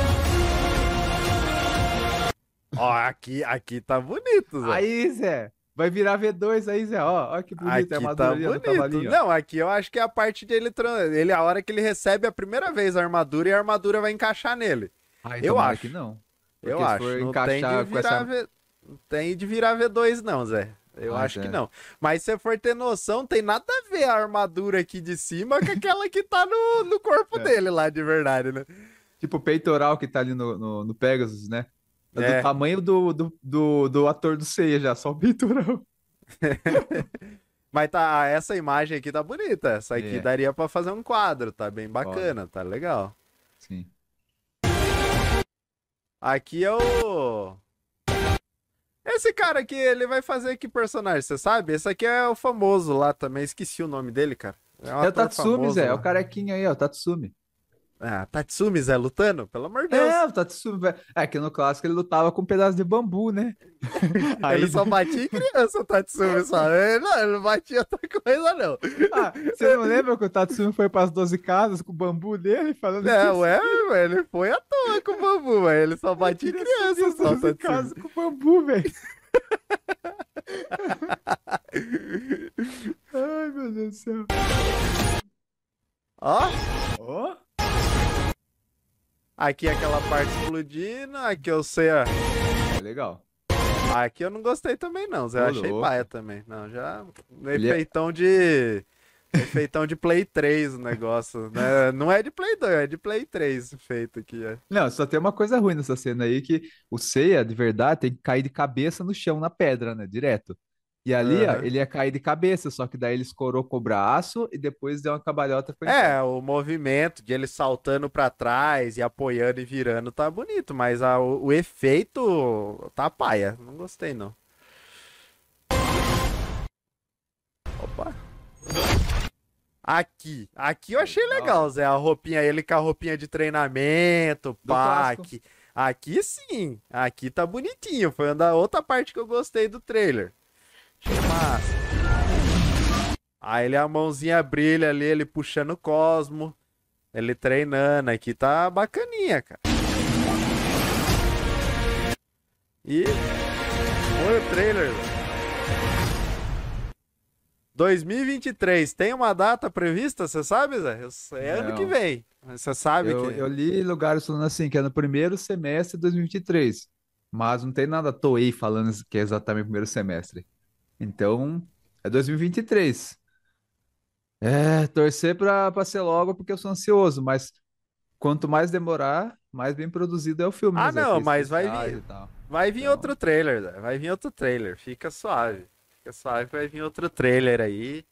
[SPEAKER 1] Ó, aqui, aqui tá bonito, Zé.
[SPEAKER 2] Aí, Zé. Vai virar V2 aí, Zé. Ó, ó que bonito
[SPEAKER 1] aqui
[SPEAKER 2] a
[SPEAKER 1] tá bonito. Não, aqui eu acho que é a parte dele, ele a hora que ele recebe a primeira vez a armadura e a armadura vai encaixar nele. Eu acho
[SPEAKER 2] que não.
[SPEAKER 1] eu acho. Não tem de virar essa... v... não tem de virar V2 não, Zé. Eu ah, acho é. que não. Mas se você for ter noção, tem nada a ver a armadura aqui de cima com aquela que tá no, no corpo é. dele lá, de verdade, né?
[SPEAKER 2] Tipo o peitoral que tá ali no, no, no Pegasus, né? É do é. tamanho do, do, do, do, ator do Ceia já, só o peitoral.
[SPEAKER 1] Mas tá, essa imagem aqui tá bonita. Essa aqui é. daria para fazer um quadro, tá bem bacana, tá legal.
[SPEAKER 2] Sim.
[SPEAKER 1] Aqui é o. Esse cara aqui, ele vai fazer que personagem, você sabe? Esse aqui é o famoso lá também, esqueci o nome dele, cara.
[SPEAKER 2] É, um é o Tatsumi, Zé, é o carequinha aí, ó, o Tatsumi.
[SPEAKER 1] Ah, Tatsumi Zé lutando? Pelo amor de Deus.
[SPEAKER 2] É, o Tatsumi. É que no clássico ele lutava com um pedaço de bambu, né?
[SPEAKER 1] Aí... ele só batia em criança, o Tatsumi, só. Ele não, ele não batia outra coisa, não.
[SPEAKER 2] Ah, você não lembra que o Tatsumi foi para as 12 casas com o bambu dele? Falando
[SPEAKER 1] é, ué, ele foi à toa com o bambu, ele só batia em criança, só. 12
[SPEAKER 2] casas com o bambu, velho. Ai, meu Deus do céu.
[SPEAKER 1] Ó.
[SPEAKER 2] Ó.
[SPEAKER 1] Aqui é aquela parte explodindo, aqui eu sei a.
[SPEAKER 2] É legal.
[SPEAKER 1] Aqui eu não gostei também, não. Zé, achei paia também. Não, já. Ele efeitão é... de. Efeitão de Play 3 o negócio. Né? Não é de Play 2, é de Play 3 feito aqui. É.
[SPEAKER 2] Não, só tem uma coisa ruim nessa cena aí, que o Seiya, de verdade, tem que cair de cabeça no chão, na pedra, né? Direto. E ali, uhum. ó, ele ia cair de cabeça, só que daí ele escorou com o braço e depois deu uma cabalhota.
[SPEAKER 1] É, o movimento de ele saltando para trás e apoiando e virando tá bonito, mas a, o, o, efeito tá paia. Não gostei, não. Opa. Aqui. Aqui eu achei legal, Zé. A roupinha, ele com a roupinha de treinamento, pá. Aqui, aqui sim. Aqui tá bonitinho. Foi a outra parte que eu gostei do trailer. Massa. Aí ele a mãozinha brilha ali, ele puxando o Cosmo. Ele treinando. Aqui tá bacaninha, cara. E foi o trailer. 2023, tem uma data prevista, você sabe, Zé? É ano que vem. Você sabe
[SPEAKER 2] eu,
[SPEAKER 1] que.
[SPEAKER 2] Eu li lugares falando assim, que é no primeiro semestre de 2023. Mas não tem nada Toei falando que é exatamente o primeiro semestre. Então, é 2023. É, torcer pra, pra ser logo porque eu sou ansioso, mas quanto mais demorar, mais bem produzido é o filme.
[SPEAKER 1] Ah, não, mas vai vir. Vai vir então... outro trailer, vai vir outro trailer. Fica suave. Fica suave, vai vir outro trailer aí.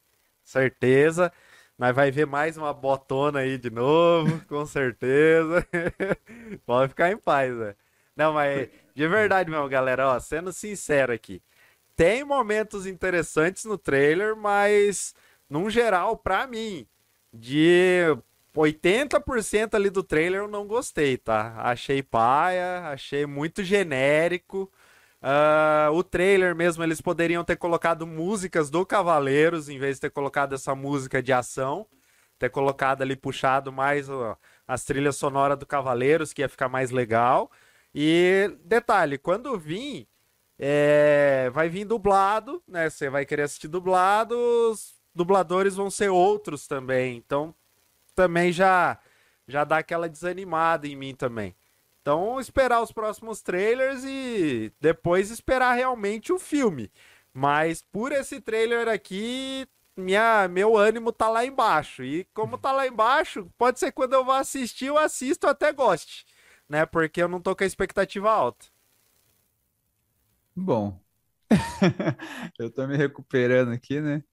[SPEAKER 1] Certeza. Mas vai ver mais uma botona aí de novo, com certeza. Pode ficar em paz, né? Não, mas de verdade mesmo, galera, ó, sendo sincero aqui tem momentos interessantes no trailer, mas num geral, para mim, de 80% ali do trailer eu não gostei, tá? Achei paia, achei muito genérico. Uh, o trailer mesmo, eles poderiam ter colocado músicas do Cavaleiros em vez de ter colocado essa música de ação. Ter colocado ali, puxado mais uh, as trilhas sonoras do Cavaleiros, que ia ficar mais legal. E detalhe, quando vim, é, vai vir dublado, né? Você vai querer assistir dublado, os dubladores vão ser outros também. Então, também já já dá aquela desanimada em mim também. Então, esperar os próximos trailers e depois esperar realmente o filme. Mas por esse trailer aqui, minha, meu ânimo tá lá embaixo. E como tá lá embaixo, pode ser quando eu vou assistir, eu assisto até goste, né? Porque eu não tô com a expectativa alta.
[SPEAKER 2] Bom, eu tô me recuperando aqui, né?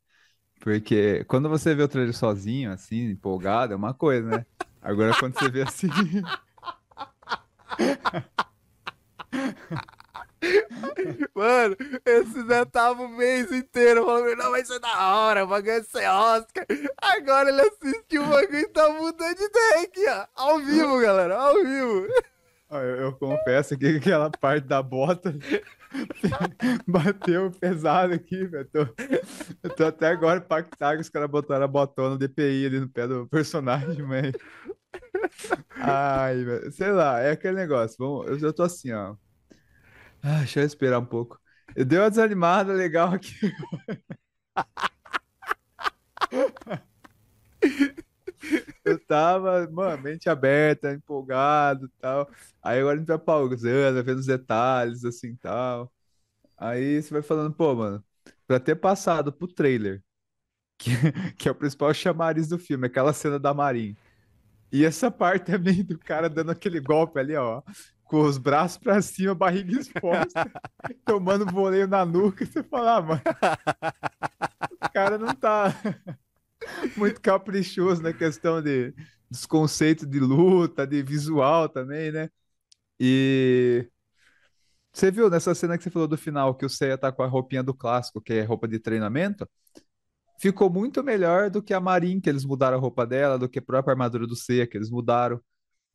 [SPEAKER 2] Porque quando você vê o trailer sozinho, assim, empolgado, é uma coisa, né? Agora quando você vê assim.
[SPEAKER 1] Mano, esse Zé tava o mês inteiro falando, não, vai ser da hora, o bagulho ser Oscar. Agora ele assistiu o bagulho e tá mudando de ideia aqui, ó. Ao vivo, galera, ao vivo.
[SPEAKER 2] Eu, eu confesso que aquela parte da bota bateu pesado aqui, velho. Tô, eu tô até agora impactado que os caras botaram a botona DPI ali no pé do personagem, mas. Ai, velho. Sei lá, é aquele negócio. Vamos, eu já tô assim, ó. Ah, deixa eu esperar um pouco. Eu dei uma desanimada legal aqui. eu tava, mano, mente aberta, empolgado e tal. Aí agora a gente vai pausando, vendo os detalhes, assim tal. Aí você vai falando, pô, mano, pra ter passado pro trailer, que, que é o principal chamariz do filme, aquela cena da Marin. E essa parte também do cara dando aquele golpe ali, ó com os braços pra cima, barriga exposta, tomando voleio na nuca, você fala, ah, mano, o cara não tá muito caprichoso na questão de, dos conceitos de luta, de visual também, né? E você viu nessa cena que você falou do final, que o Seiya tá com a roupinha do clássico, que é roupa de treinamento? Ficou muito melhor do que a Marin, que eles mudaram a roupa dela, do que a própria armadura do Seiya, que eles mudaram.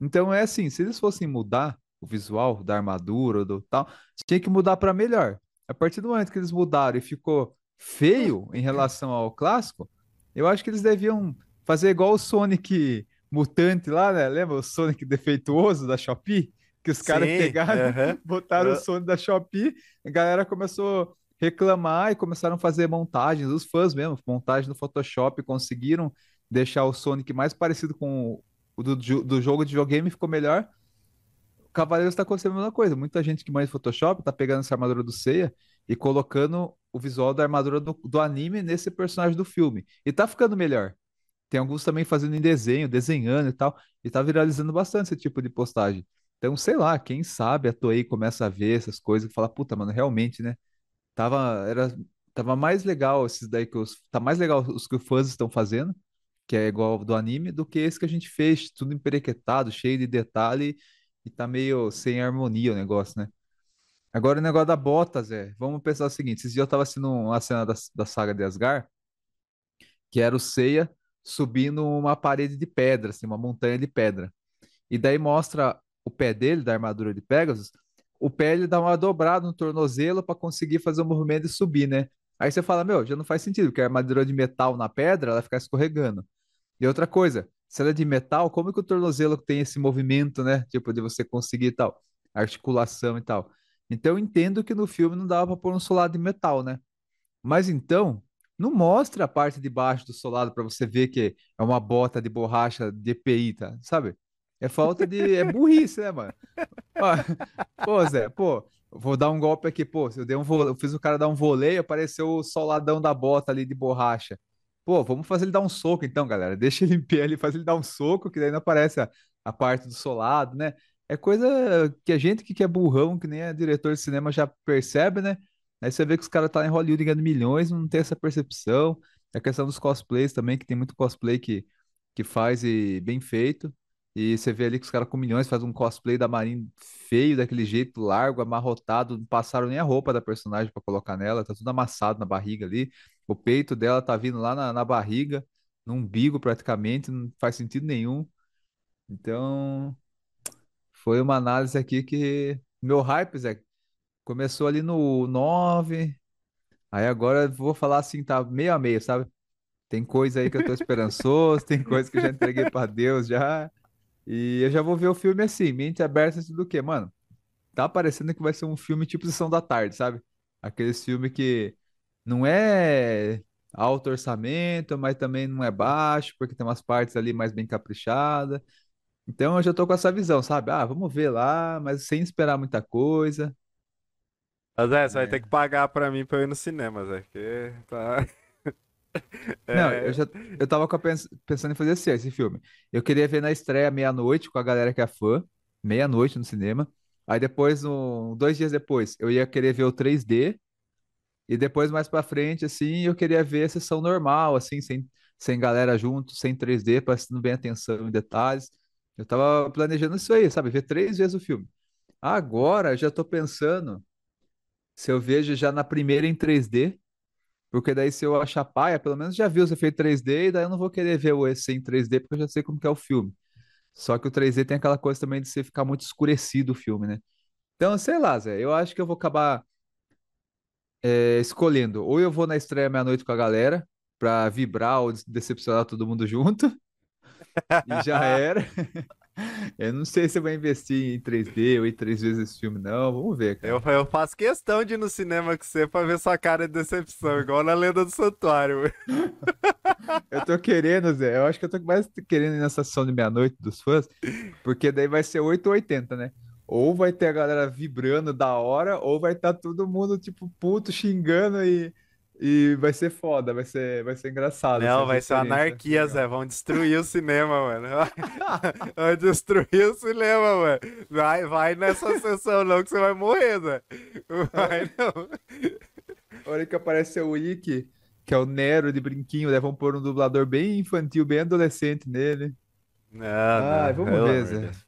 [SPEAKER 2] Então é assim, se eles fossem mudar, o visual da armadura, do tal, tinha que mudar para melhor. A partir do momento que eles mudaram e ficou feio em relação ao clássico, eu acho que eles deviam fazer igual o Sonic mutante lá, né? Lembra o Sonic defeituoso da Shopee? Que os caras pegaram, uh -huh. botaram uh -huh. o Sonic da Shopee, a galera começou a reclamar e começaram a fazer montagens, os fãs mesmo, montagem no Photoshop, conseguiram deixar o Sonic mais parecido com o do, do jogo de videogame, ficou melhor. Cavaleiros tá acontecendo a mesma coisa. Muita gente que manja Photoshop tá pegando essa armadura do Seiya e colocando o visual da armadura do, do, anime nesse personagem do filme. E tá ficando melhor. Tem alguns também fazendo em desenho, desenhando e tal. E tá viralizando bastante esse tipo de postagem. Então, sei lá, quem sabe a Toei começa a ver essas coisas e fala, puta, mano, realmente, né? Tava, era, tava mais legal esses daí que os. Tá mais legal os que os fãs estão fazendo, que é igual do anime, do que esse que a gente fez, tudo emperequetado, cheio de detalhe e tá meio sem harmonia o negócio, né? Agora o negócio da Bottas, é. Vamos pensar o seguinte: esses dias eu tava assistindo uma cena da, da saga de Asgard, que era o Seiya subindo uma parede de pedra, assim, uma montanha de pedra. E daí mostra o pé dele, da armadura de Pegasus, o pé ele dá uma dobrada no tornozelo para conseguir fazer o movimento de subir, né? Aí você fala, meu, já não faz sentido, porque a armadura de metal na pedra, ela fica escorregando. E outra coisa, se ela é de metal, como que o tornozelo tem esse movimento, né? Tipo, de você conseguir tal, articulação e tal. Então eu entendo que no filme não dava para pôr um solado de metal, né? Mas então, não mostra a parte de baixo do solado para você ver que é uma bota de borracha de EPI, tá? Sabe? É falta de. É burrice, né, mano? pô, Zé, pô, vou dar um golpe aqui, pô. Eu, dei um vo... eu fiz o cara dar um voleio, apareceu o soladão da bota ali de borracha. Pô, vamos fazer ele dar um soco então, galera. Deixa ele em pé ali, faz ele dar um soco, que daí não aparece a, a parte do solado, né? É coisa que a gente que é burrão, que nem é diretor de cinema, já percebe, né? Aí você vê que os caras tá em Hollywood ganhando milhões, não tem essa percepção. É a questão dos cosplays também, que tem muito cosplay que, que faz e bem feito. E você vê ali que os caras com milhões fazem um cosplay da Marine feio, daquele jeito, largo, amarrotado, não passaram nem a roupa da personagem para colocar nela, tá tudo amassado na barriga ali. O peito dela tá vindo lá na, na barriga, no umbigo praticamente, não faz sentido nenhum. Então, foi uma análise aqui que meu hype, Zé, começou ali no 9, aí agora vou falar assim, tá meio a meio, sabe? Tem coisa aí que eu tô esperançoso, tem coisa que eu já entreguei para Deus já. E eu já vou ver o filme assim, mente aberta assim do que, mano. Tá parecendo que vai ser um filme tipo Sessão da Tarde, sabe? Aqueles filmes que não é alto orçamento, mas também não é baixo, porque tem umas partes ali mais bem caprichadas. Então eu já tô com essa visão, sabe? Ah, vamos ver lá, mas sem esperar muita coisa.
[SPEAKER 1] Mas é, você vai ter
[SPEAKER 2] É.
[SPEAKER 1] que pagar pra mim pra eu ir no cinema, Zé. Porque tá.
[SPEAKER 2] Não, eu
[SPEAKER 1] É.
[SPEAKER 2] já eu tava com a pens- pensando em fazer assim, ó, esse filme. Eu queria ver na estreia meia-noite com a galera que é fã, meia-noite no cinema. Aí depois, um, dois dias depois, eu ia querer ver o 3D. E depois, mais pra frente, assim, eu queria ver a sessão normal, assim, sem, sem galera junto, sem 3D, prestando bem atenção em detalhes. Eu tava planejando isso aí, sabe? Ver três vezes o filme. Agora, já tô pensando se eu vejo já na primeira em 3D, porque daí se eu achar paia, pelo menos já vi os efeitos 3D, e daí eu não vou querer ver o esse em 3D, porque eu já sei como que é o filme. Só que o 3D tem aquela coisa também de você ficar muito escurecido o filme, né? Então, sei lá, Zé, eu acho que eu vou acabar é, escolhendo. Ou eu vou na estreia meia-noite com a galera, pra vibrar ou decepcionar todo mundo junto, e já era. Eu não sei se eu vou investir em 3D ou em três vezes esse filme, não. Vamos ver, cara.
[SPEAKER 1] Eu, eu faço questão de ir no cinema com você pra ver sua cara de decepção, igual na Lenda do Santuário.
[SPEAKER 2] Eu tô querendo, Zé. Eu acho que eu tô mais querendo ir nessa sessão de meia-noite dos fãs, porque daí vai ser 8 ou 80, né? Ou vai ter a galera vibrando da hora, ou vai estar todo mundo, tipo, puto, xingando e, e vai ser foda, vai ser, vai ser engraçado.
[SPEAKER 1] Não, vai ser anarquia,
[SPEAKER 2] Legal.
[SPEAKER 1] Zé. Vão destruir o cinema, mano. Vai destruir o cinema, mano. Vai, vai nessa sessão não que você vai morrer, Zé. Vai não.
[SPEAKER 2] A hora que aparece o Ikki, que é o Nero de brinquinho, né? Vão pôr um dublador bem infantil, bem adolescente nele.
[SPEAKER 1] Não,
[SPEAKER 2] Ai,
[SPEAKER 1] não,
[SPEAKER 2] vamos ver, Zé.
[SPEAKER 1] Deus.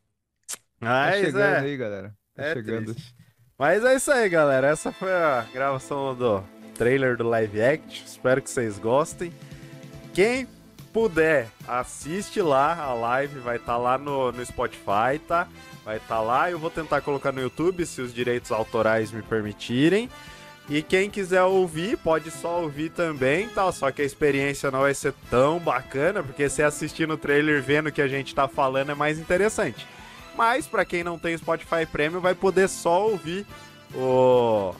[SPEAKER 2] Tá chegando
[SPEAKER 1] é,
[SPEAKER 2] aí, galera. Tá
[SPEAKER 1] é
[SPEAKER 2] chegando.
[SPEAKER 1] triste. Mas é isso aí, galera. Essa foi a gravação do trailer do Live Act. Espero que vocês gostem. Quem puder, assiste lá a live. Vai estar lá no, no Spotify, tá? Vai estar lá. Eu vou tentar colocar no YouTube, se os direitos autorais me permitirem. E quem quiser ouvir, pode só ouvir também, tá? Só que a experiência não vai ser tão bacana, porque se assistir no trailer vendo o que a gente tá falando é mais interessante. Mas pra quem não tem Spotify Premium, vai poder só ouvir o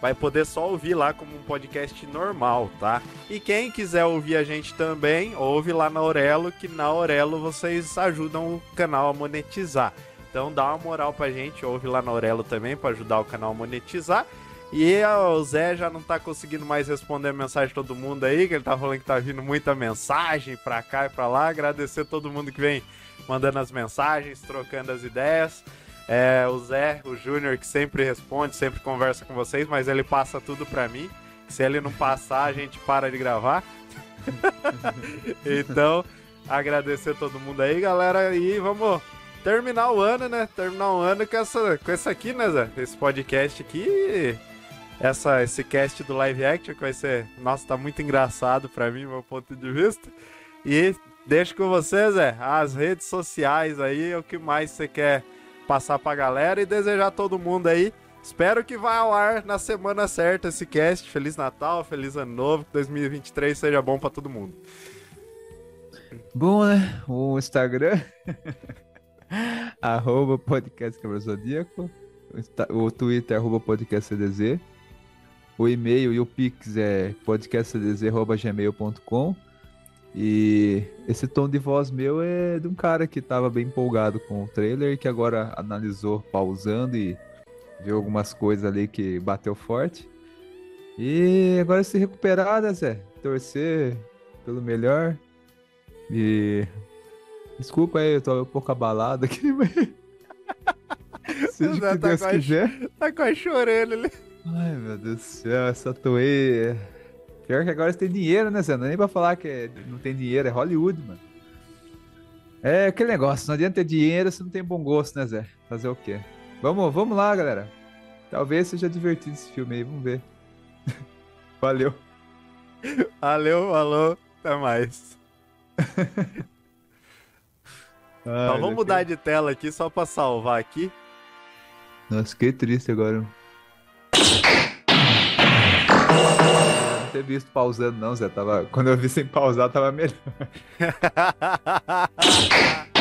[SPEAKER 1] vai poder só ouvir lá como um podcast normal, tá? E quem quiser ouvir a gente também, ouve lá na Aurelo, que na Aurelo vocês ajudam o canal a monetizar. Então dá uma moral pra gente, ouve lá na Aurelo também pra ajudar o canal a monetizar. E o Zé já não tá conseguindo mais responder a mensagem de todo mundo aí, que ele tá falando que tá vindo muita mensagem pra cá e pra lá. Agradecer todo mundo que vem mandando as mensagens, trocando as ideias. É, o Zé, o Júnior, que sempre responde, sempre conversa com vocês, mas ele passa tudo pra mim. Se ele não passar, a gente para de gravar. então, agradecer todo mundo aí, galera, e vamos terminar o ano, né? Terminar o ano com essa, com essa aqui, né, Zé? Esse podcast aqui, essa, esse cast do Live Action que vai ser, nossa, tá muito engraçado pra mim, meu ponto de vista. E deixo com você, Zé, as redes sociais aí, o que mais você quer passar pra galera e desejar todo mundo aí. Espero que vá ao ar na semana certa esse cast. Feliz Natal, feliz Ano Novo, que 2023 seja bom pra todo mundo.
[SPEAKER 2] Bom, né? O Instagram, arroba podcast Câmara Zodíaco. O Twitter, arroba podcast CDZ. O e-mail e o Pix é podcastcdz.gmail.com. E esse tom de voz meu é de um cara que tava bem empolgado com o trailer e que agora analisou pausando e viu algumas coisas ali que bateu forte. E agora se recuperar, né, Zé? Torcer pelo melhor. E. Desculpa aí, eu tô um pouco abalado aqui, mas. Seja o que
[SPEAKER 1] tá
[SPEAKER 2] Deus
[SPEAKER 1] quase-
[SPEAKER 2] quiser.
[SPEAKER 1] Tá quase chorando ali.
[SPEAKER 2] Ai, meu Deus do céu, essa toei. Pior que agora você tem dinheiro, né, Zé? Não é nem pra falar que é- não tem dinheiro, é Hollywood, mano. É aquele negócio, não adianta ter dinheiro se não tem bom gosto, né, Zé? Fazer o quê? Vamos, vamos lá, galera. Talvez seja divertido esse filme aí, vamos ver. Valeu.
[SPEAKER 1] Valeu, falou, até mais.
[SPEAKER 2] Ai,
[SPEAKER 1] Só vamos mudar de tela aqui só pra salvar aqui.
[SPEAKER 2] Nossa, fiquei triste agora. Ter visto pausando, não, Zé. Tava... Quando eu vi sem pausar, tava melhor.